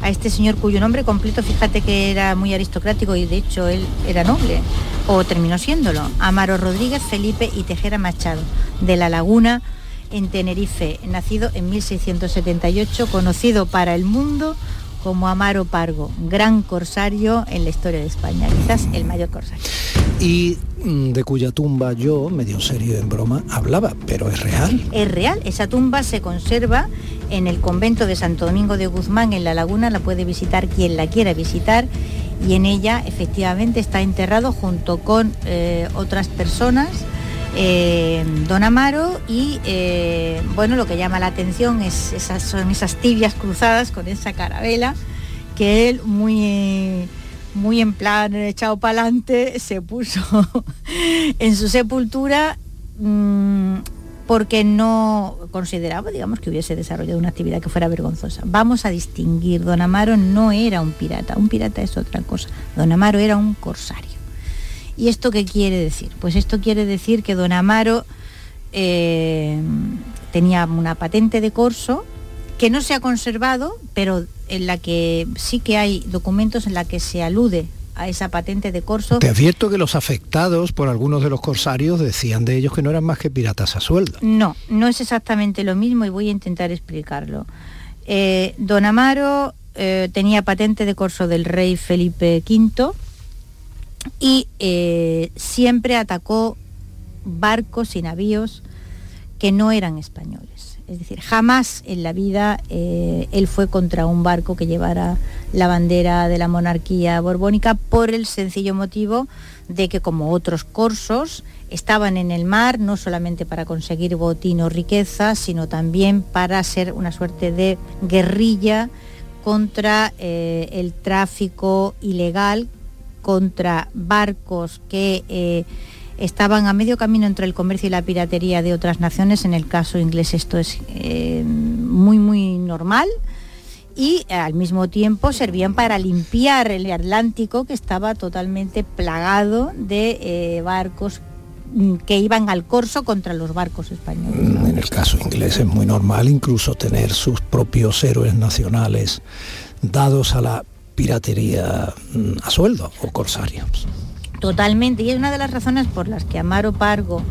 a este señor cuyo nombre completo, fíjate que era muy aristocrático y de hecho él era noble, o terminó siéndolo. Amaro Rodríguez, Felipe y Tejera Machado, de La Laguna, en Tenerife, nacido en 1678, conocido para el mundo como Amaro Pargo, gran corsario en la historia de España, quizás el mayor corsario. Y mm, de cuya tumba yo, medio serio en broma, hablaba, pero es real. Es real, esa tumba se conserva en el convento de Santo Domingo de Guzmán, en La Laguna, la puede visitar quien la quiera visitar y en ella efectivamente está enterrado junto con eh, otras personas. eh, Don Amaro y eh, bueno lo que llama la atención es esas, son esas tibias cruzadas con esa carabela que él muy muy en plan echado para adelante se puso en su sepultura mm, porque no consideraba, digamos, que hubiese desarrollado una actividad que fuera vergonzosa. Vamos a distinguir, don Amaro no era un pirata, un pirata es otra cosa, don Amaro era un corsario. ¿Y esto qué quiere decir? Pues esto quiere decir que don Amaro eh, tenía una patente de corso que no se ha conservado, pero en la que sí que hay documentos en la que se alude a esa patente de corso. Te advierto que los afectados por algunos de los corsarios decían de ellos que no eran más que piratas a sueldo. No, no es exactamente lo mismo y voy a intentar explicarlo. Eh, don Amaro eh, tenía patente de corso del rey Felipe V y eh, siempre atacó barcos y navíos que no eran españoles. Es decir, jamás en la vida eh, él fue contra un barco que llevara la bandera de la monarquía borbónica por el sencillo motivo de que como otros corsos estaban en el mar no solamente para conseguir botín o riqueza, sino también para ser una suerte de guerrilla contra eh, el tráfico ilegal, contra barcos que eh, estaban a medio camino entre el comercio y la piratería de otras naciones. En el caso inglés esto es eh, muy, muy normal. Y eh, al mismo tiempo servían para limpiar el Atlántico que estaba totalmente plagado de eh, barcos mm, que iban al corso contra los barcos españoles. En el caso inglés es muy normal incluso tener sus propios héroes nacionales dados a la piratería mm, a sueldo o corsarios. Totalmente, y es una de las razones por las que Amaro Pargo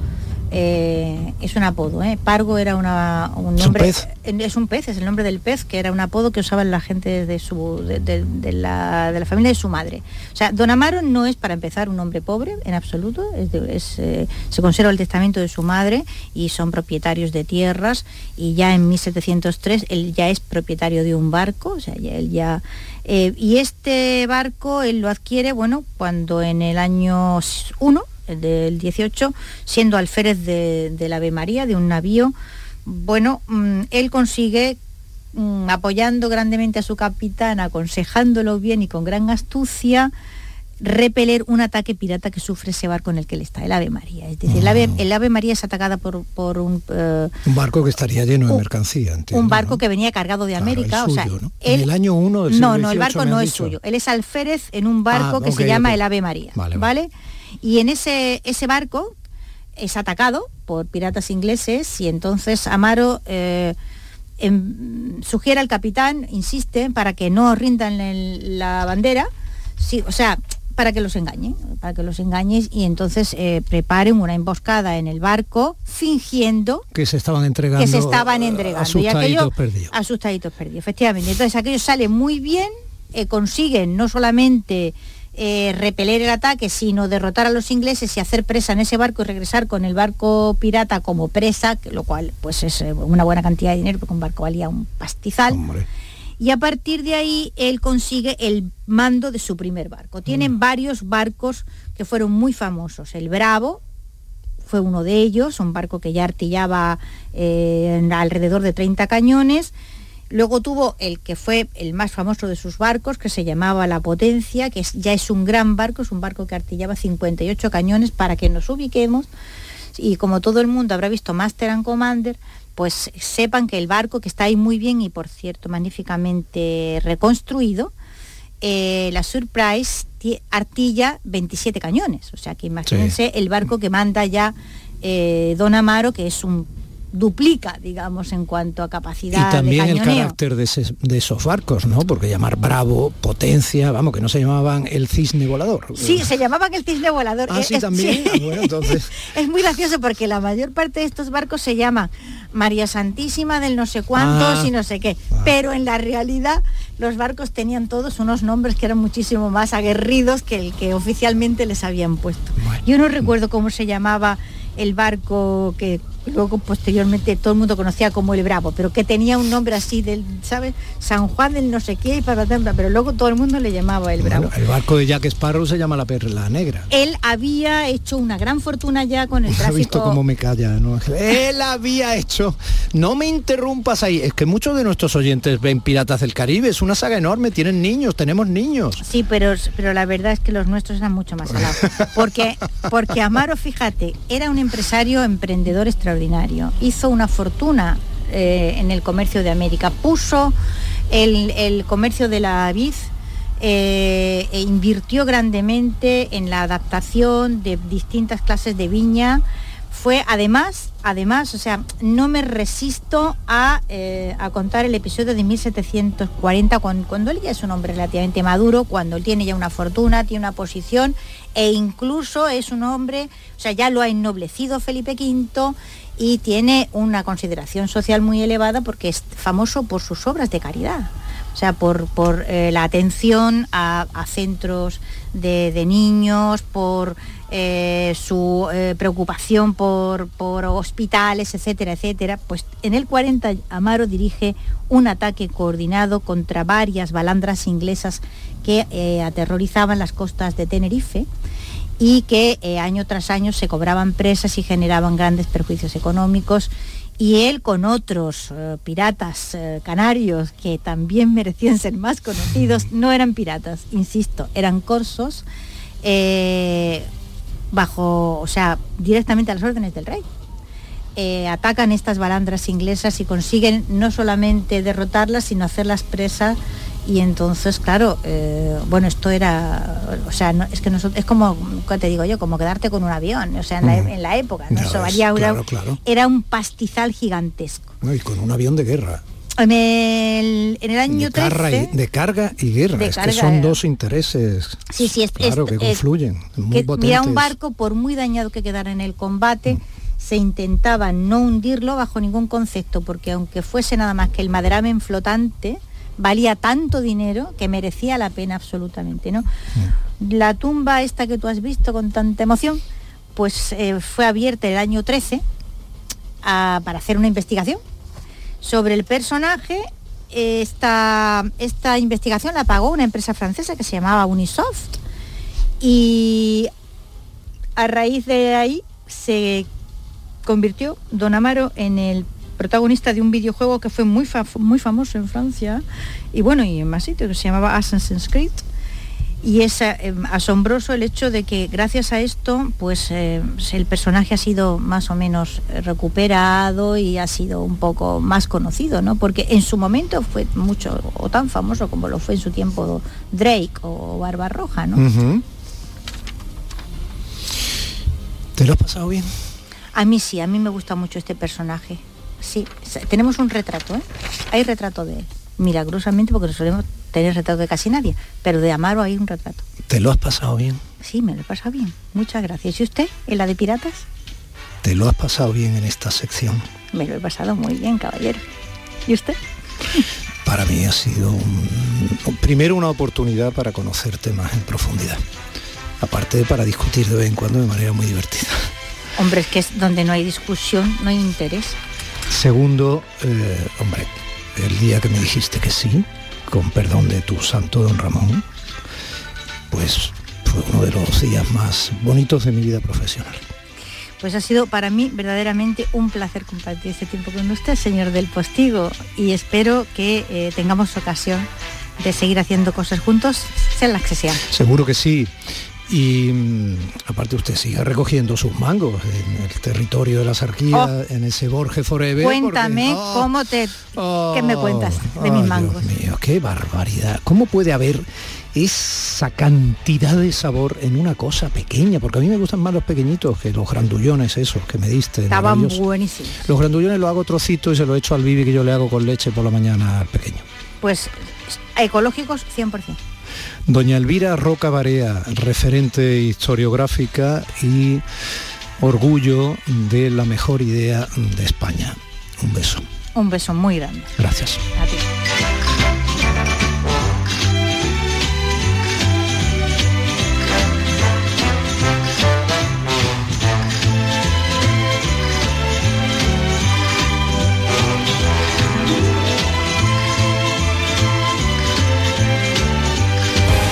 eh, es un apodo. ¿eh? Pargo era una, un ¿Es un nombre. pez? Es un pez, es el nombre del pez, que era un apodo que usaban la gente de, su, de, de- de la, de la familia de su madre. O sea, Don Amaro no es para empezar un hombre pobre en absoluto, es eh, se conserva el testamento de su madre y son propietarios de tierras y ya en 1703 él ya es propietario de un barco, o sea, ya- él ya... y este barco él lo adquiere, bueno, cuando en el año 1 del 18, siendo alférez de, del Ave María, de un navío. Bueno, mm, él consigue, mm, apoyando grandemente a su capitán, aconsejándolo bien y con gran astucia, repeler un ataque pirata que sufre ese barco en el que él está, el Ave María. Es decir, el, ave, el Ave María es atacada por, por un... eh, Un barco que estaría lleno de mercancía, entiendo. un barco que venía cargado de América. el o sea, ¿no? él- En el año 1 del No, siglo no, el barco no es dicho. suyo. Él es alférez en un barco Ah, que se llama el Ave María. Vale, Vale, vale. Y en ese, ese barco es atacado por piratas ingleses y entonces Amaro eh, em, sugiere al capitán, insiste, para que no rindan el- la bandera, sí, o sea, para que los engañen, para que los engañes y entonces eh, preparen una emboscada en el barco fingiendo Que se estaban entregando. que se estaban entregando. Y Asustaditos aquello, perdidos. Asustaditos perdidos, efectivamente. Entonces aquello sale muy bien, eh, consiguen no solamente eh, repeler el ataque, sino derrotar a los ingleses y hacer presa en ese barco y regresar con el barco pirata como presa, lo cual pues es eh, una buena cantidad de dinero, porque un barco valía un pastizal. Y a partir de ahí él consigue el mando de su primer barco. Tienen varios barcos que fueron muy famosos. El Bravo, fue uno de ellos, un barco que ya artillaba eh, en alrededor de 30 cañones. Luego tuvo el que fue el más famoso de sus barcos, que se llamaba La Potencia, que es- ya es un gran barco, es un barco que artillaba 58 cañones para que nos ubiquemos. Y como todo el mundo habrá visto Master and Commander, pues sepan que el barco que está ahí muy bien y por cierto magníficamente reconstruido, eh, la Surprise ti- artilla 27 cañones. O sea que imagínense el barco que manda ya eh, Don Amaro, que es un duplica, digamos, en cuanto a Y capacidad también de el carácter de, ese- de esos barcos, ¿no? Porque llamar Bravo, Potencia, vamos, que no se llamaban el cisne volador. Sí, se llamaban el cisne volador. Ah, Eh, sí, es- también. sí. Ah, bueno, entonces. Es muy gracioso porque la mayor parte de estos barcos se llaman María Santísima del no sé cuántos Ah. y no sé qué. Pero en la realidad los barcos tenían todos unos nombres que eran muchísimo más aguerridos que el que oficialmente les habían puesto. Yo no recuerdo cómo se llamaba el barco que luego posteriormente todo el mundo conocía como el Bravo, pero que tenía un nombre así del, ¿sabes? San Juan del no sé qué y para pero luego todo el mundo le llamaba el Bravo. Bueno, el barco de Jack Sparrow se llama la Perla Negra. Él había hecho una gran fortuna ya con el ¿Has tráfico. visto cómo me calla? ¿no? Él había hecho... No me interrumpas ahí. Es que muchos de nuestros oyentes ven Piratas del Caribe. Es una saga enorme. Tienen niños, tenemos niños. Sí, pero, pero la verdad es que los nuestros eran mucho más salados. Porque, porque Amaro, fíjate, era un empresario emprendedor extraordinario. Hizo una fortuna eh, en el comercio de América. Puso el, comercio de la vid, eh, e invirtió grandemente en la adaptación de distintas clases de viña. Fue además, además, o sea, no me resisto a, eh, contar el episodio de 1740, cuando, cuando él ya es un hombre relativamente maduro, cuando él tiene ya una fortuna, tiene una posición, e incluso es un hombre, o sea, ya lo ha ennoblecido Felipe V y tiene una consideración social muy elevada porque es famoso por sus obras de caridad. O sea, por, por, eh, la atención a, a centros de, de, niños, por eh, su eh, preocupación por, por, hospitales, etcétera, etcétera. Pues en el 40 Amaro dirige un ataque coordinado contra varias balandras inglesas que aterrorizaban las costas de Tenerife y que eh, año tras año se cobraban presas y generaban grandes perjuicios económicos y él con otros eh, piratas eh, canarios que también merecían ser más conocidos, no eran piratas, insisto, eran corsos bajo, o sea, directamente a las órdenes del rey. Atacan estas balandras inglesas y consiguen no solamente derrotarlas, sino hacerlas presas y entonces claro eh, bueno esto era o sea no, es que nosotros es como ¿qué te digo yo como quedarte con un avión o sea en, la, en la, época ¿no? Eso ves, claro, era, claro. era un pastizal gigantesco No, y con un avión de guerra. en el, en el año De, carga y, 13 de carga y guerra. Es carga, que son dos intereses. Sí, sí, es, claro, es- que confluyen. muy que mira un barco por muy dañado que quedara en el combate se intentaba no hundirlo bajo ningún concepto porque aunque fuese nada más que el maderamen flotante valía tanto dinero que merecía la pena absolutamente no la tumba esta que tú has visto con tanta emoción pues eh, fue abierta el año 13 a- para hacer una investigación sobre el personaje. Esta, esta investigación la pagó una empresa francesa que se llamaba Unisoft y a raíz de ahí se convirtió Don Amaro en el protagonista de un videojuego que fue muy, muy famoso en Francia y bueno, y en más sitios, que se llamaba Assassin's Creed. Y es eh, asombroso el hecho de que gracias a esto, pues eh, el personaje ha sido más o menos recuperado y ha sido un poco más conocido, ¿no? Porque en su momento fue mucho o tan famoso como lo fue en su tiempo Drake o Barbarroja, ¿no? ¿Te lo has pasado bien? A mí sí, a mí me gusta mucho este personaje. Sí, tenemos un retrato, ¿eh? Hay retrato de él. Milagrosamente, porque no solemos tener retrato de casi nadie, pero de Amaro hay un retrato. ¿Te lo has pasado bien? Sí, me lo he pasado bien. Muchas gracias. ¿Y usted, en la de piratas? ¿Te lo has pasado bien en esta sección? Me lo he pasado muy bien, caballero. ¿Y usted? Para mí ha sido primero una oportunidad para conocerte más en profundidad. Aparte para discutir de vez en cuando de manera muy divertida. Hombre, es que es donde no hay discusión, no hay interés. Segundo, eh, hombre, el día que me dijiste que sí, con perdón de tu santo don Ramón, pues fue uno de los días más bonitos de mi vida profesional. Pues ha sido para mí verdaderamente un placer compartir este tiempo con usted, señor del Postigo, y espero que eh, tengamos ocasión de seguir haciendo cosas juntos, sean las que sean. Seguro que sí. Y mm, aparte usted sigue recogiendo sus mangos en el territorio de la sarquía, oh. en ese Borges Forever. Cuéntame oh. cómo te... ¿Qué me cuentas de mis mangos? Dios mío, qué barbaridad. ¿Cómo puede haber esa cantidad de sabor en una cosa pequeña? Porque a mí me gustan más los pequeñitos que los grandullones esos que me diste. Estaban buenísimos. Los grandullones los hago trocitos y se lo echo al bibi que yo le hago con leche por la mañana al pequeño. Pues ecológicos 100%. Doña Elvira Roca Barea, referente historiográfica y orgullo de la mejor idea de España. Un beso. Un beso muy grande. Gracias.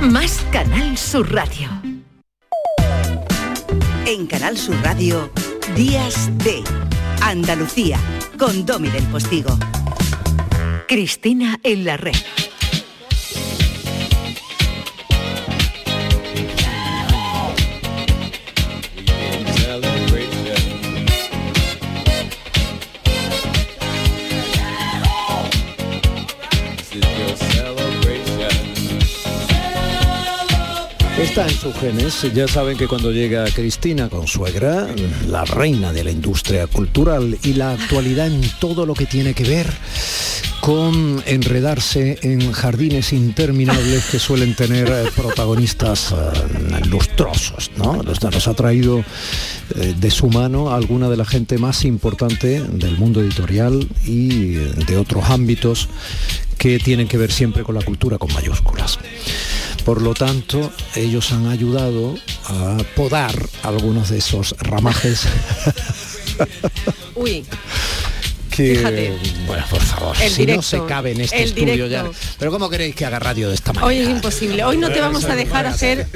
más Canal Sur Radio. En Canal Sur Radio, Días de Andalucía, con Domi del Postigo. Cristina en la red. Está en sus genes. Ya saben que cuando llega Cristina con suegra, la reina de la industria cultural y la actualidad en todo lo que tiene que ver con enredarse en jardines interminables que suelen tener eh, protagonistas eh, lustrosos, ¿no? Nos, ha traído eh, de su mano alguna de la gente más importante del mundo editorial y de otros ámbitos que tienen que ver siempre con la cultura con mayúsculas. Por lo tanto, ellos han ayudado a podar algunos de esos ramajes. Uy, que, Fíjate. bueno, por favor, El si no se cabe en este estudio ya. Pero ¿cómo queréis que haga radio de esta manera? hoy es imposible. Hoy no te vamos a dejar hacer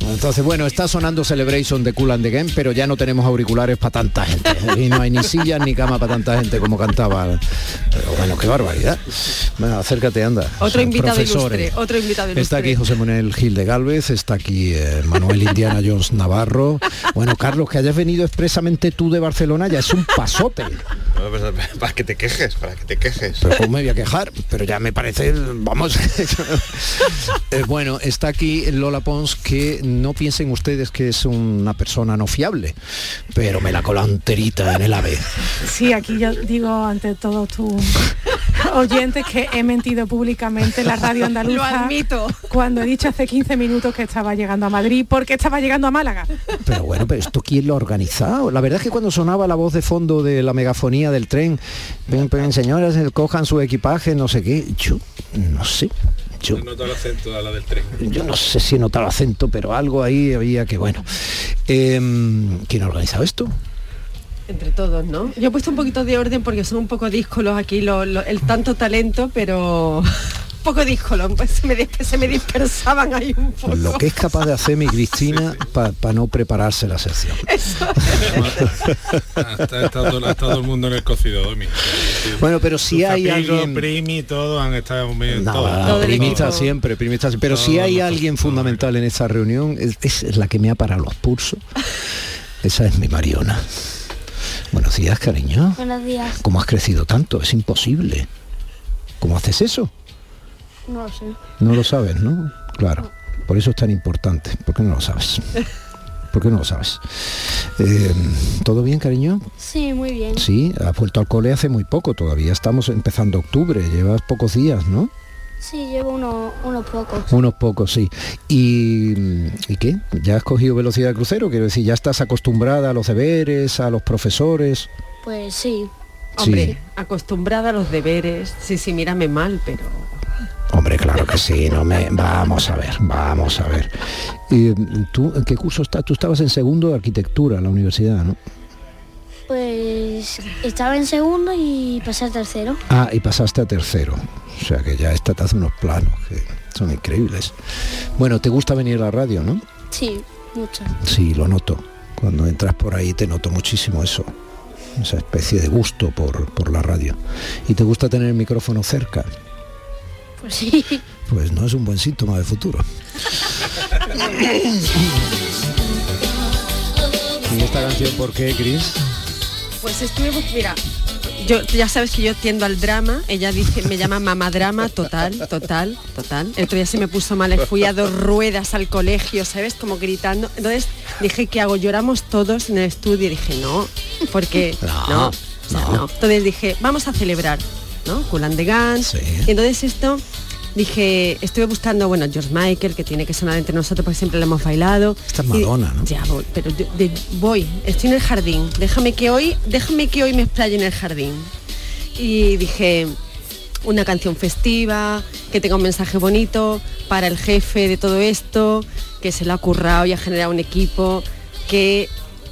Entonces, bueno, está sonando Celebration de Cool and the Game, pero ya no tenemos auriculares para tanta gente. Y no hay ni sillas ni cama para tanta gente como cantaba. Pero bueno, qué barbaridad. Bueno, acércate, anda. otro Son invitado ilustre, otro invitado ilustre. Está aquí José Manuel Gil de Galvez, está aquí eh, Manuel Indiana Jones Navarro. Bueno, Carlos, que hayas venido expresamente tú de Barcelona ya es un pasote. Para que te quejes, para que te quejes. Pero ¿cómo me voy a quejar? Pero ya me parece, vamos. Eh, bueno, está aquí Lola Pons, que no piensen ustedes que es una persona no fiable, pero me la cola enterita en el ave. Sí, aquí yo digo ante todos tus oyentes que he mentido públicamente en la radio andaluza. Lo admito. Cuando he dicho hace 15 minutos que estaba llegando a Madrid porque estaba llegando a Málaga. Pero bueno, pero esto quién lo ha organizado. La verdad es que cuando sonaba la voz de fondo de la megafonía del tren, ven, ven señoras, eh, cojan su equipaje, no sé qué, yo no sé. Yo, Nota el acento a la del tren. yo no sé si he notado acento, pero algo ahí había que bueno. Em, ¿Quién ha organizado esto? entre todos, ¿no? Yo he puesto un poquito de orden porque son un poco díscolos aquí lo- lo- el tanto talento, pero poco díscolos, pues se me, se me dispersaban ahí un poco. Lo que es capaz de hacer mi Cristina para no prepararse la sección. Está, está todo, está todo el mundo en el cocido, Domi. Bueno, pero si hay Zapigo, alguien- Primi, todos han estado No, siempre, siempre. Pero si hay alguien fundamental en esta reunión, es, es la que me ha parado los pulsos. Esa es mi Mariona. Buenos días, cariño. Buenos días. ¿Cómo has crecido tanto? Es imposible. ¿Cómo haces eso? No lo sé. No lo sabes, ¿no? Claro. Por eso es tan importante. ¿Por qué no lo sabes? ¿Por qué no lo sabes? Eh, ¿Todo bien, cariño? Sí, muy bien. Sí, has vuelto al cole hace muy poco, todavía estamos empezando octubre, llevas pocos días, ¿no? Sí, llevo uno- unos pocos. Unos pocos, sí. ¿Y, ¿Y qué? ¿Ya has cogido velocidad de crucero? Quiero decir, ¿ya estás acostumbrada a los deberes, a los profesores? Pues sí. Hombre, Sí. acostumbrada a los deberes. Sí, sí, mírame mal, pero... Hombre, claro que sí, no me... Vamos a ver, vamos a ver. Y, ¿Tú en qué curso estás? Tú estabas en segundo de arquitectura en la universidad, ¿no? Pues estaba en segundo y pasé al tercero. Ah, y pasaste a tercero. O sea que ya esta te hace unos planos que son increíbles. Bueno, ¿te gusta venir a la radio, no? Sí, mucho. Sí, lo noto. Cuando entras por ahí te noto muchísimo eso. Esa especie de gusto por, por la radio. ¿Y te gusta tener el micrófono cerca? Pues sí. Pues no es un buen síntoma de futuro. ¿Y esta canción por qué, Chris? Pues estuve, bus- mira, yo ya sabes que yo tiendo al drama, ella dice, me llama mamadrama total, total, total. El otro día se me puso mal, fui a dos ruedas al colegio, ¿sabes? Como gritando. Entonces dije, ¿qué hago? Lloramos todos en el estudio y dije, no, porque No, no, o sea, no. Entonces dije, vamos a celebrar, ¿no? Cool and the Gang. Y entonces esto dije, estuve buscando, bueno, George Michael, que tiene que sonar entre nosotros porque siempre lo hemos bailado. Esta es Y- Madonna, ¿no? Ya voy, pero de- voy, estoy en el jardín. Déjame que hoy, déjame que hoy me explaye en el jardín. Y dije, una canción festiva, que tenga un mensaje bonito para el jefe de todo esto, que se lo ha currado y ha generado un equipo, que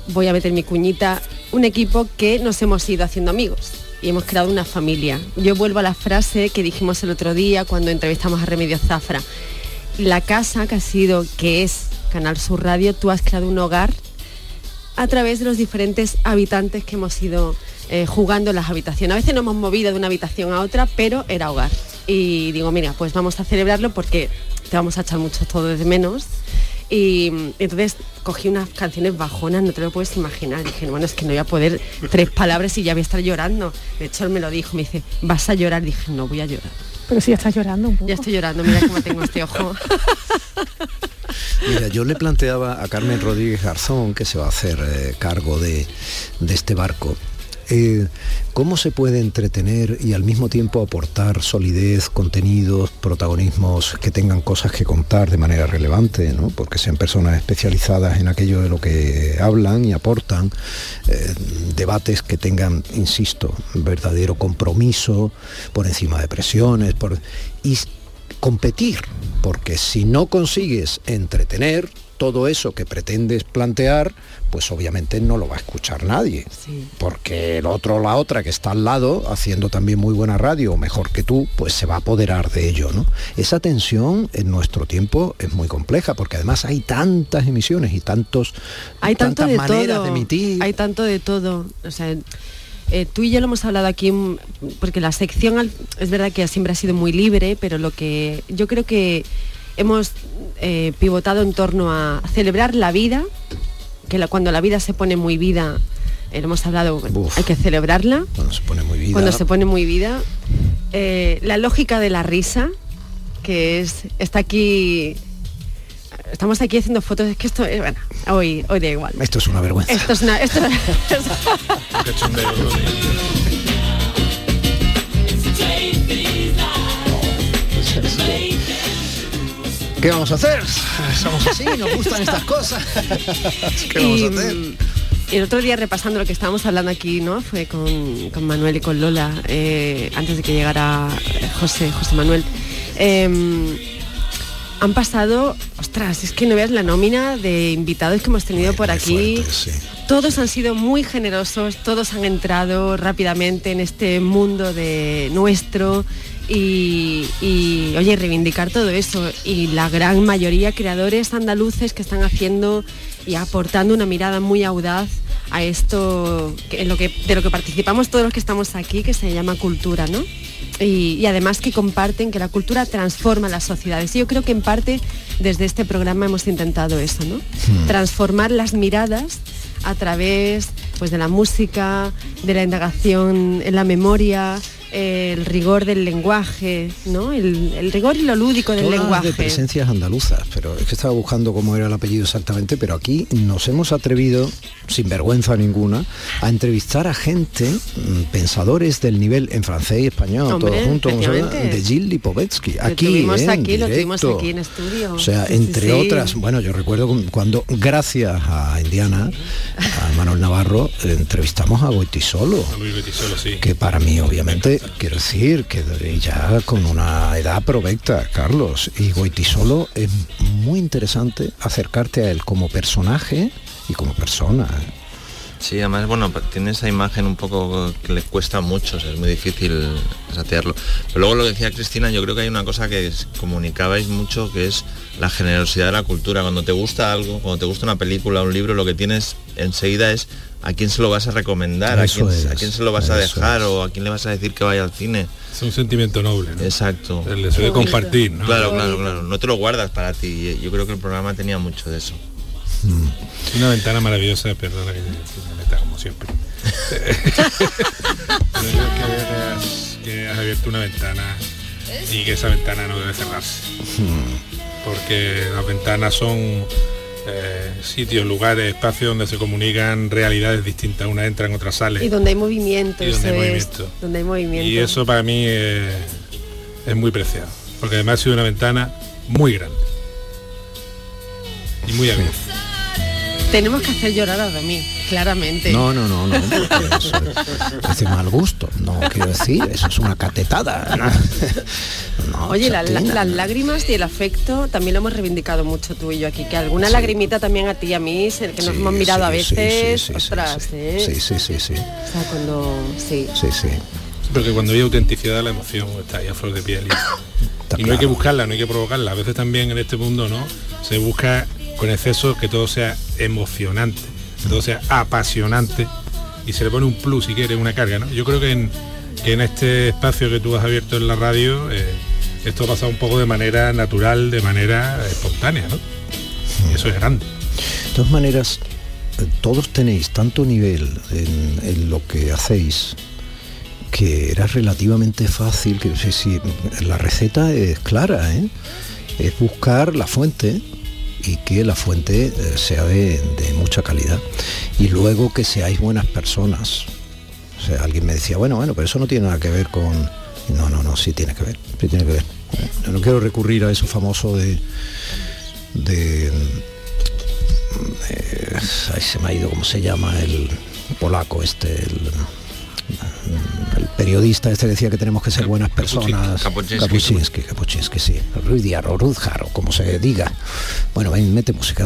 voy a meter mi cuñita, un equipo que nos hemos ido haciendo amigos y hemos creado una familia. Yo vuelvo a la frase que dijimos el otro día cuando entrevistamos a Remedios Zafra. la casa que ha sido, que es Canal Sur Radio, tú has creado un hogar a través de los diferentes habitantes que hemos ido eh, jugando en las habitaciones. A veces nos hemos movido de una habitación a otra, pero era hogar. Y digo, mira, pues vamos a celebrarlo porque te vamos a echar mucho todo de menos. Y entonces cogí unas canciones bajonas, no te lo puedes imaginar. Dije, bueno, es que no voy a poder tres palabras y ya voy a estar llorando. De hecho, él me lo dijo, me dice, ¿vas a llorar? Dije, no voy a llorar. Pero si ya estás llorando un poco. Ya estoy llorando, mira cómo tengo este ojo. Mira, yo le planteaba a Carmen Rodríguez Garzón, que se va a hacer eh, cargo de, de este barco, eh, ¿Cómo se puede entretener y al mismo tiempo aportar solidez, contenidos, protagonismos que tengan cosas que contar de manera relevante, ¿no? porque sean personas especializadas en aquello de lo que hablan y aportan, eh, debates que tengan, insisto, verdadero compromiso por encima de presiones, por, y competir, porque si no consigues entretener, todo eso que pretendes plantear, pues obviamente no lo va a escuchar nadie. Porque el otro o la otra que está al lado, haciendo también muy buena radio, o mejor que tú, pues se va a apoderar de ello. ¿no? Esa tensión en nuestro tiempo es muy compleja, porque además hay tantas emisiones y tantos hay tanto tantas de maneras todo. de emitir. Hay tanto de todo. O sea, eh, tú y yo lo hemos hablado aquí, mm, porque la sección es verdad que siempre ha sido muy libre, pero lo que yo creo que hemos eh, pivotado en torno a celebrar la vida, que la- cuando la vida se pone muy vida, eh, lo hemos hablado, hay que celebrarla. Cuando se pone muy vida. Cuando se pone muy vida. Eh, la lógica de la risa, que es, está aquí. Estamos aquí haciendo fotos, es que esto, eh, bueno, hoy, hoy da igual. Esto es una vergüenza. Esto es una. Esto, ¿Qué vamos a hacer? Somos así, nos gustan estas cosas. ¿Qué vamos y, a hacer? mm, el otro día repasando lo que estábamos hablando aquí, ¿no? Fue con, con Manuel y con Lola, eh, antes de que llegara José, José Manuel. Eh, han pasado, ostras, es que no veas la nómina de invitados que hemos tenido por aquí. Todos han sido muy generosos, todos han entrado rápidamente en este mundo de nuestro y, y, oye, reivindicar todo eso. Y la gran mayoría creadores andaluces que están haciendo y aportando una mirada muy audaz a esto en lo que, de lo que participamos todos los que estamos aquí, que se llama cultura, ¿no? Y, y además que comparten que la cultura transforma las sociedades. Y yo creo que en parte desde este programa hemos intentado eso, ¿no? Transformar las miradas a través pues, de la música, de la indagación en la memoria, el rigor del lenguaje, ¿no? El, el rigor y lo lúdico del Todas lenguaje. de presencias andaluzas, pero es que estaba buscando cómo era el apellido exactamente, pero aquí nos hemos atrevido, sin vergüenza ninguna, a entrevistar a gente, mm, pensadores del nivel en francés y español, Hombre, todos juntos, a de Gilles aquí, tuvimos ¿eh? en aquí, lo tuvimos aquí en estudio. O sea, sí, entre sí. otras, bueno, yo recuerdo cuando, gracias a Indiana, a Manuel Navarro, entrevistamos a Goitisolo. Luis Betisolo, sí. Que para mí, obviamente, quiero decir que ya con una edad provecta, Carlos, y Goitisolo es muy interesante acercarte a él como personaje y como persona. Sí, además, bueno, tiene esa imagen un poco que le cuesta mucho, es muy difícil satearlo. Pero luego lo que decía Cristina, yo creo que hay una cosa que comunicabais mucho, que es la generosidad de la cultura. Cuando te gusta algo, cuando te gusta una película, un libro, lo que tienes enseguida es a quién se lo vas a recomendar, a quién, a es, quién se lo vas a dejar o a quién le vas a decir que vaya al cine. Es un sentimiento noble, ¿no? Exacto. El deseo de compartir, ¿no? Claro, claro, claro. No te lo guardas para ti. Yo creo que el programa tenía mucho de eso. Es una ventana maravillosa, perdona que me meta como siempre. Que que has abierto una ventana y que esa ventana no debe cerrarse. Porque las ventanas son eh, sitios, lugares, espacios donde se comunican realidades distintas. Una entra en otra sale. Y donde hay movimiento, Y donde eso hay es, movimiento. donde hay movimiento. Y eso para mí es muy preciado. Porque además ha sido una ventana muy grande. Y muy abierta. Tenemos que hacer llorar a Domi, claramente. No, no, no, no, eso es, es mal gusto. No quiero decir, eso es una catetada. No, Oye, la- la- las lágrimas y el afecto también lo hemos reivindicado mucho tú y yo aquí, que alguna lagrimita también a ti y a mí, se- que nos hemos mirado a sí, sí, veces, sí, sí, ostras, ¿eh? Sí, sí, sí, sí. O sea, cuando... Sí. Sí, sí. Porque cuando hay autenticidad la emoción está ahí a flor de piel. y- y no hay que buscarla, no hay que provocarla. A veces también en este mundo, ¿no? Se busca con exceso que todo sea emocionante, sea apasionante y se le pone un plus si quiere, una carga, ¿no? Yo creo que en, que en este espacio que tú has abierto en la radio, eh, esto pasa un poco de manera natural, de manera espontánea, ¿no? Y eso es grande. De todas maneras, eh, todos tenéis tanto nivel en, en lo que hacéis que era relativamente fácil, que sí, sí, la receta es clara, ¿eh? es buscar la fuente y que la fuente eh, sea de, mucha calidad. Y luego que seáis buenas personas. O sea, alguien me decía, bueno, bueno, pero eso no tiene nada que ver con... No, no, no, sí tiene que ver, sí tiene que ver. Yo no quiero recurrir a eso famoso de... de eh, ay, se me ha ido cómo se llama el polaco este, periodista este decía que tenemos que ser buenas personas. Kapuczynski. Kapuczynski, sí. Rudyard o Rudjar o como se diga. Bueno, ven, mete música.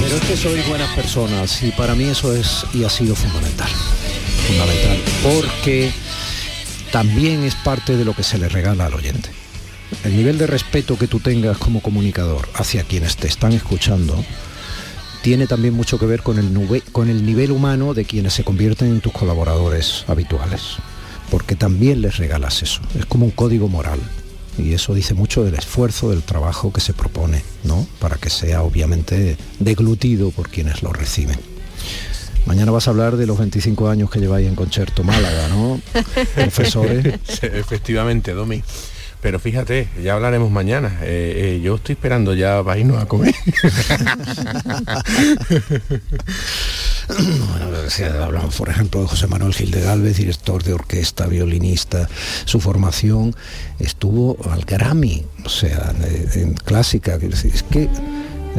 Pero es que sois buenas personas y para mí eso es y ha sido fundamental. Fundamental. Porque también es parte de lo que se le regala al oyente. El nivel de respeto que tú tengas como comunicador hacia quienes te están escuchando tiene también mucho que ver con el, nube- con el nivel humano de quienes se convierten en tus colaboradores habituales. Porque también les regalas eso. Es como un código moral. Y eso dice mucho del esfuerzo, del trabajo que se propone, ¿no? Para que sea obviamente deglutido por quienes lo reciben. Mañana vas a hablar de los 25 años que lleváis en Concierto Málaga, ¿no? Profesores. Efectivamente, Domi. Pero fíjate, ya hablaremos mañana. Eh, eh, yo estoy esperando ya para a comer. Sea, hablamos, por ejemplo, de José Manuel Gil de Galvez, director de orquesta, violinista. Su formación estuvo al Grammy, o sea, en, en clásica. Es que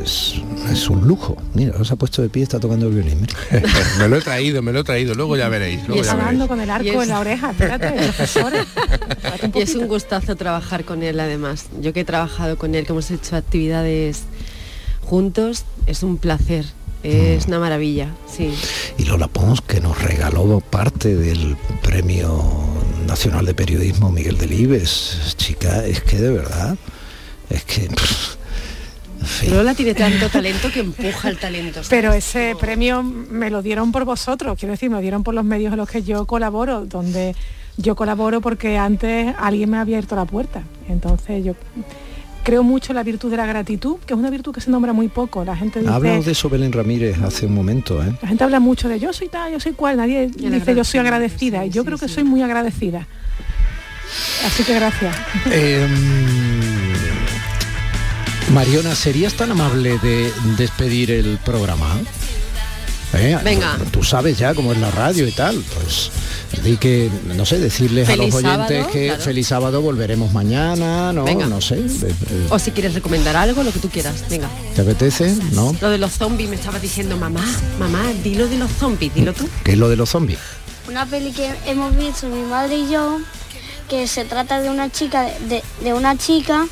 es, es un lujo. Mira, se ha puesto de pie, está tocando el violín. mira. me lo he traído, me lo he traído. Luego ya veréis. Y Luego veréis. hablando con el Y arco es- en la oreja, espérate. Y es un gustazo trabajar con él además. Yo que he trabajado con él, que hemos hecho actividades juntos, es un placer. Es una maravilla, sí. Y Lola Pons, que nos regaló parte del Premio Nacional de Periodismo Miguel Delibes. Chica, es que de verdad, es que... pff, Lola tiene tanto talento que empuja el talento. ¿sabes? Pero ese premio me lo dieron por vosotros, quiero decir, me lo dieron por los medios en los que yo colaboro, donde yo colaboro porque antes alguien me había abierto la puerta. Entonces yo creo mucho en la virtud de la gratitud, que es una virtud que se nombra muy poco. La gente dice, Hablamos de eso Belén Ramírez hace un momento, ¿eh? la gente habla mucho de yo soy tal, yo soy cual, nadie dice yo soy agradecida. y yo creo que soy muy agradecida. Así que gracias. Em, Mariona, ¿serías tan amable de despedir el programa? ¿Eh? Venga. Tú sabes ya cómo es la radio y tal, pues di que, no sé, decirles a los oyentes sábado, que claro. feliz sábado volveremos mañana, ¿no? Venga. No sé, de- de- O si quieres recomendar algo, lo que tú quieras. Venga. ¿te apetece? ¿No? Lo de los zombies me estaba diciendo, mamá, mamá, dilo de los zombies, dilo tú. ¿Qué es lo de los zombies? Una peli que hemos visto mi madre y yo, que se trata de una chica, de, de una chica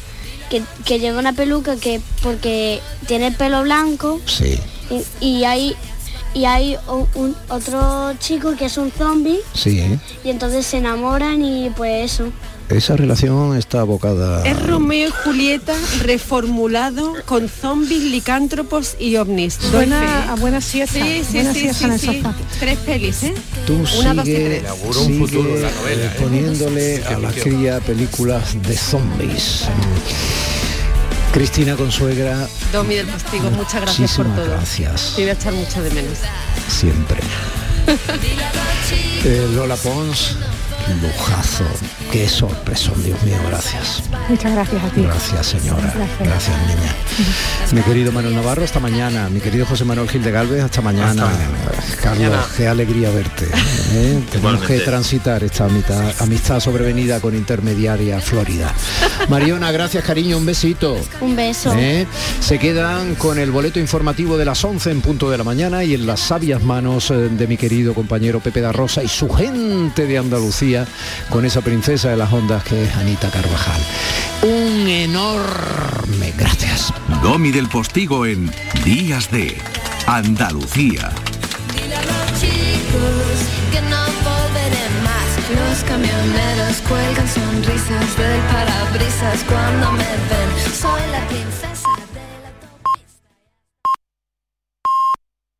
que, que lleva una peluca que porque tiene el pelo blanco Sí, y, y hay y hay un, otro chico que es un zombie sí, ¿eh? y entonces se enamoran y pues eso. Esa relación está abocada... Es Romeo y Julieta reformulado con zombies, licántropos y ovnis. Buena, a buena siesta. Sí, sí, buena sí, siesta en el sí. sofá. Tres pelis, ¿eh? Tú Una, dos y sigue, tres. Inaugura un sigue, futuro la novela, eh, ¿eh? poniéndole a la cría películas de zombies. Cristina Consuegra, Domi del Postigo, muchas gracias por Muchísimas todo. gracias. Te voy a echar mucho de menos. siempre. Eh, Lola Pons, lujazo. Qué sorpresón, Dios mío, gracias. Muchas gracias a ti. Gracias, señora. Gracias. Gracias, niña. Mi querido Manuel Navarro, hasta mañana. Mi querido José Manuel Gil de Galvez, hasta mañana. Carlos, Mañana. qué alegría verte. ¿eh? Tenemos que transitar esta amistad, amistad sobrevenida con intermediaria Florida. Mariona, gracias, cariño, un besito. Un beso. ¿Eh? Se quedan con el boleto informativo de las 11 en punto de la mañana y en las sabias manos eh, de mi querido compañero Pepe da Rosa y su gente de Andalucía con esa princesa de las ondas que es Anita Carvajal. Un enorme gracias. Domi del Postigo en Días de Andalucía. Dile a los chicos que no volveré más. Los camioneros cuelgan sonrisas del parabrisas cuando me ven. Soy la princesa.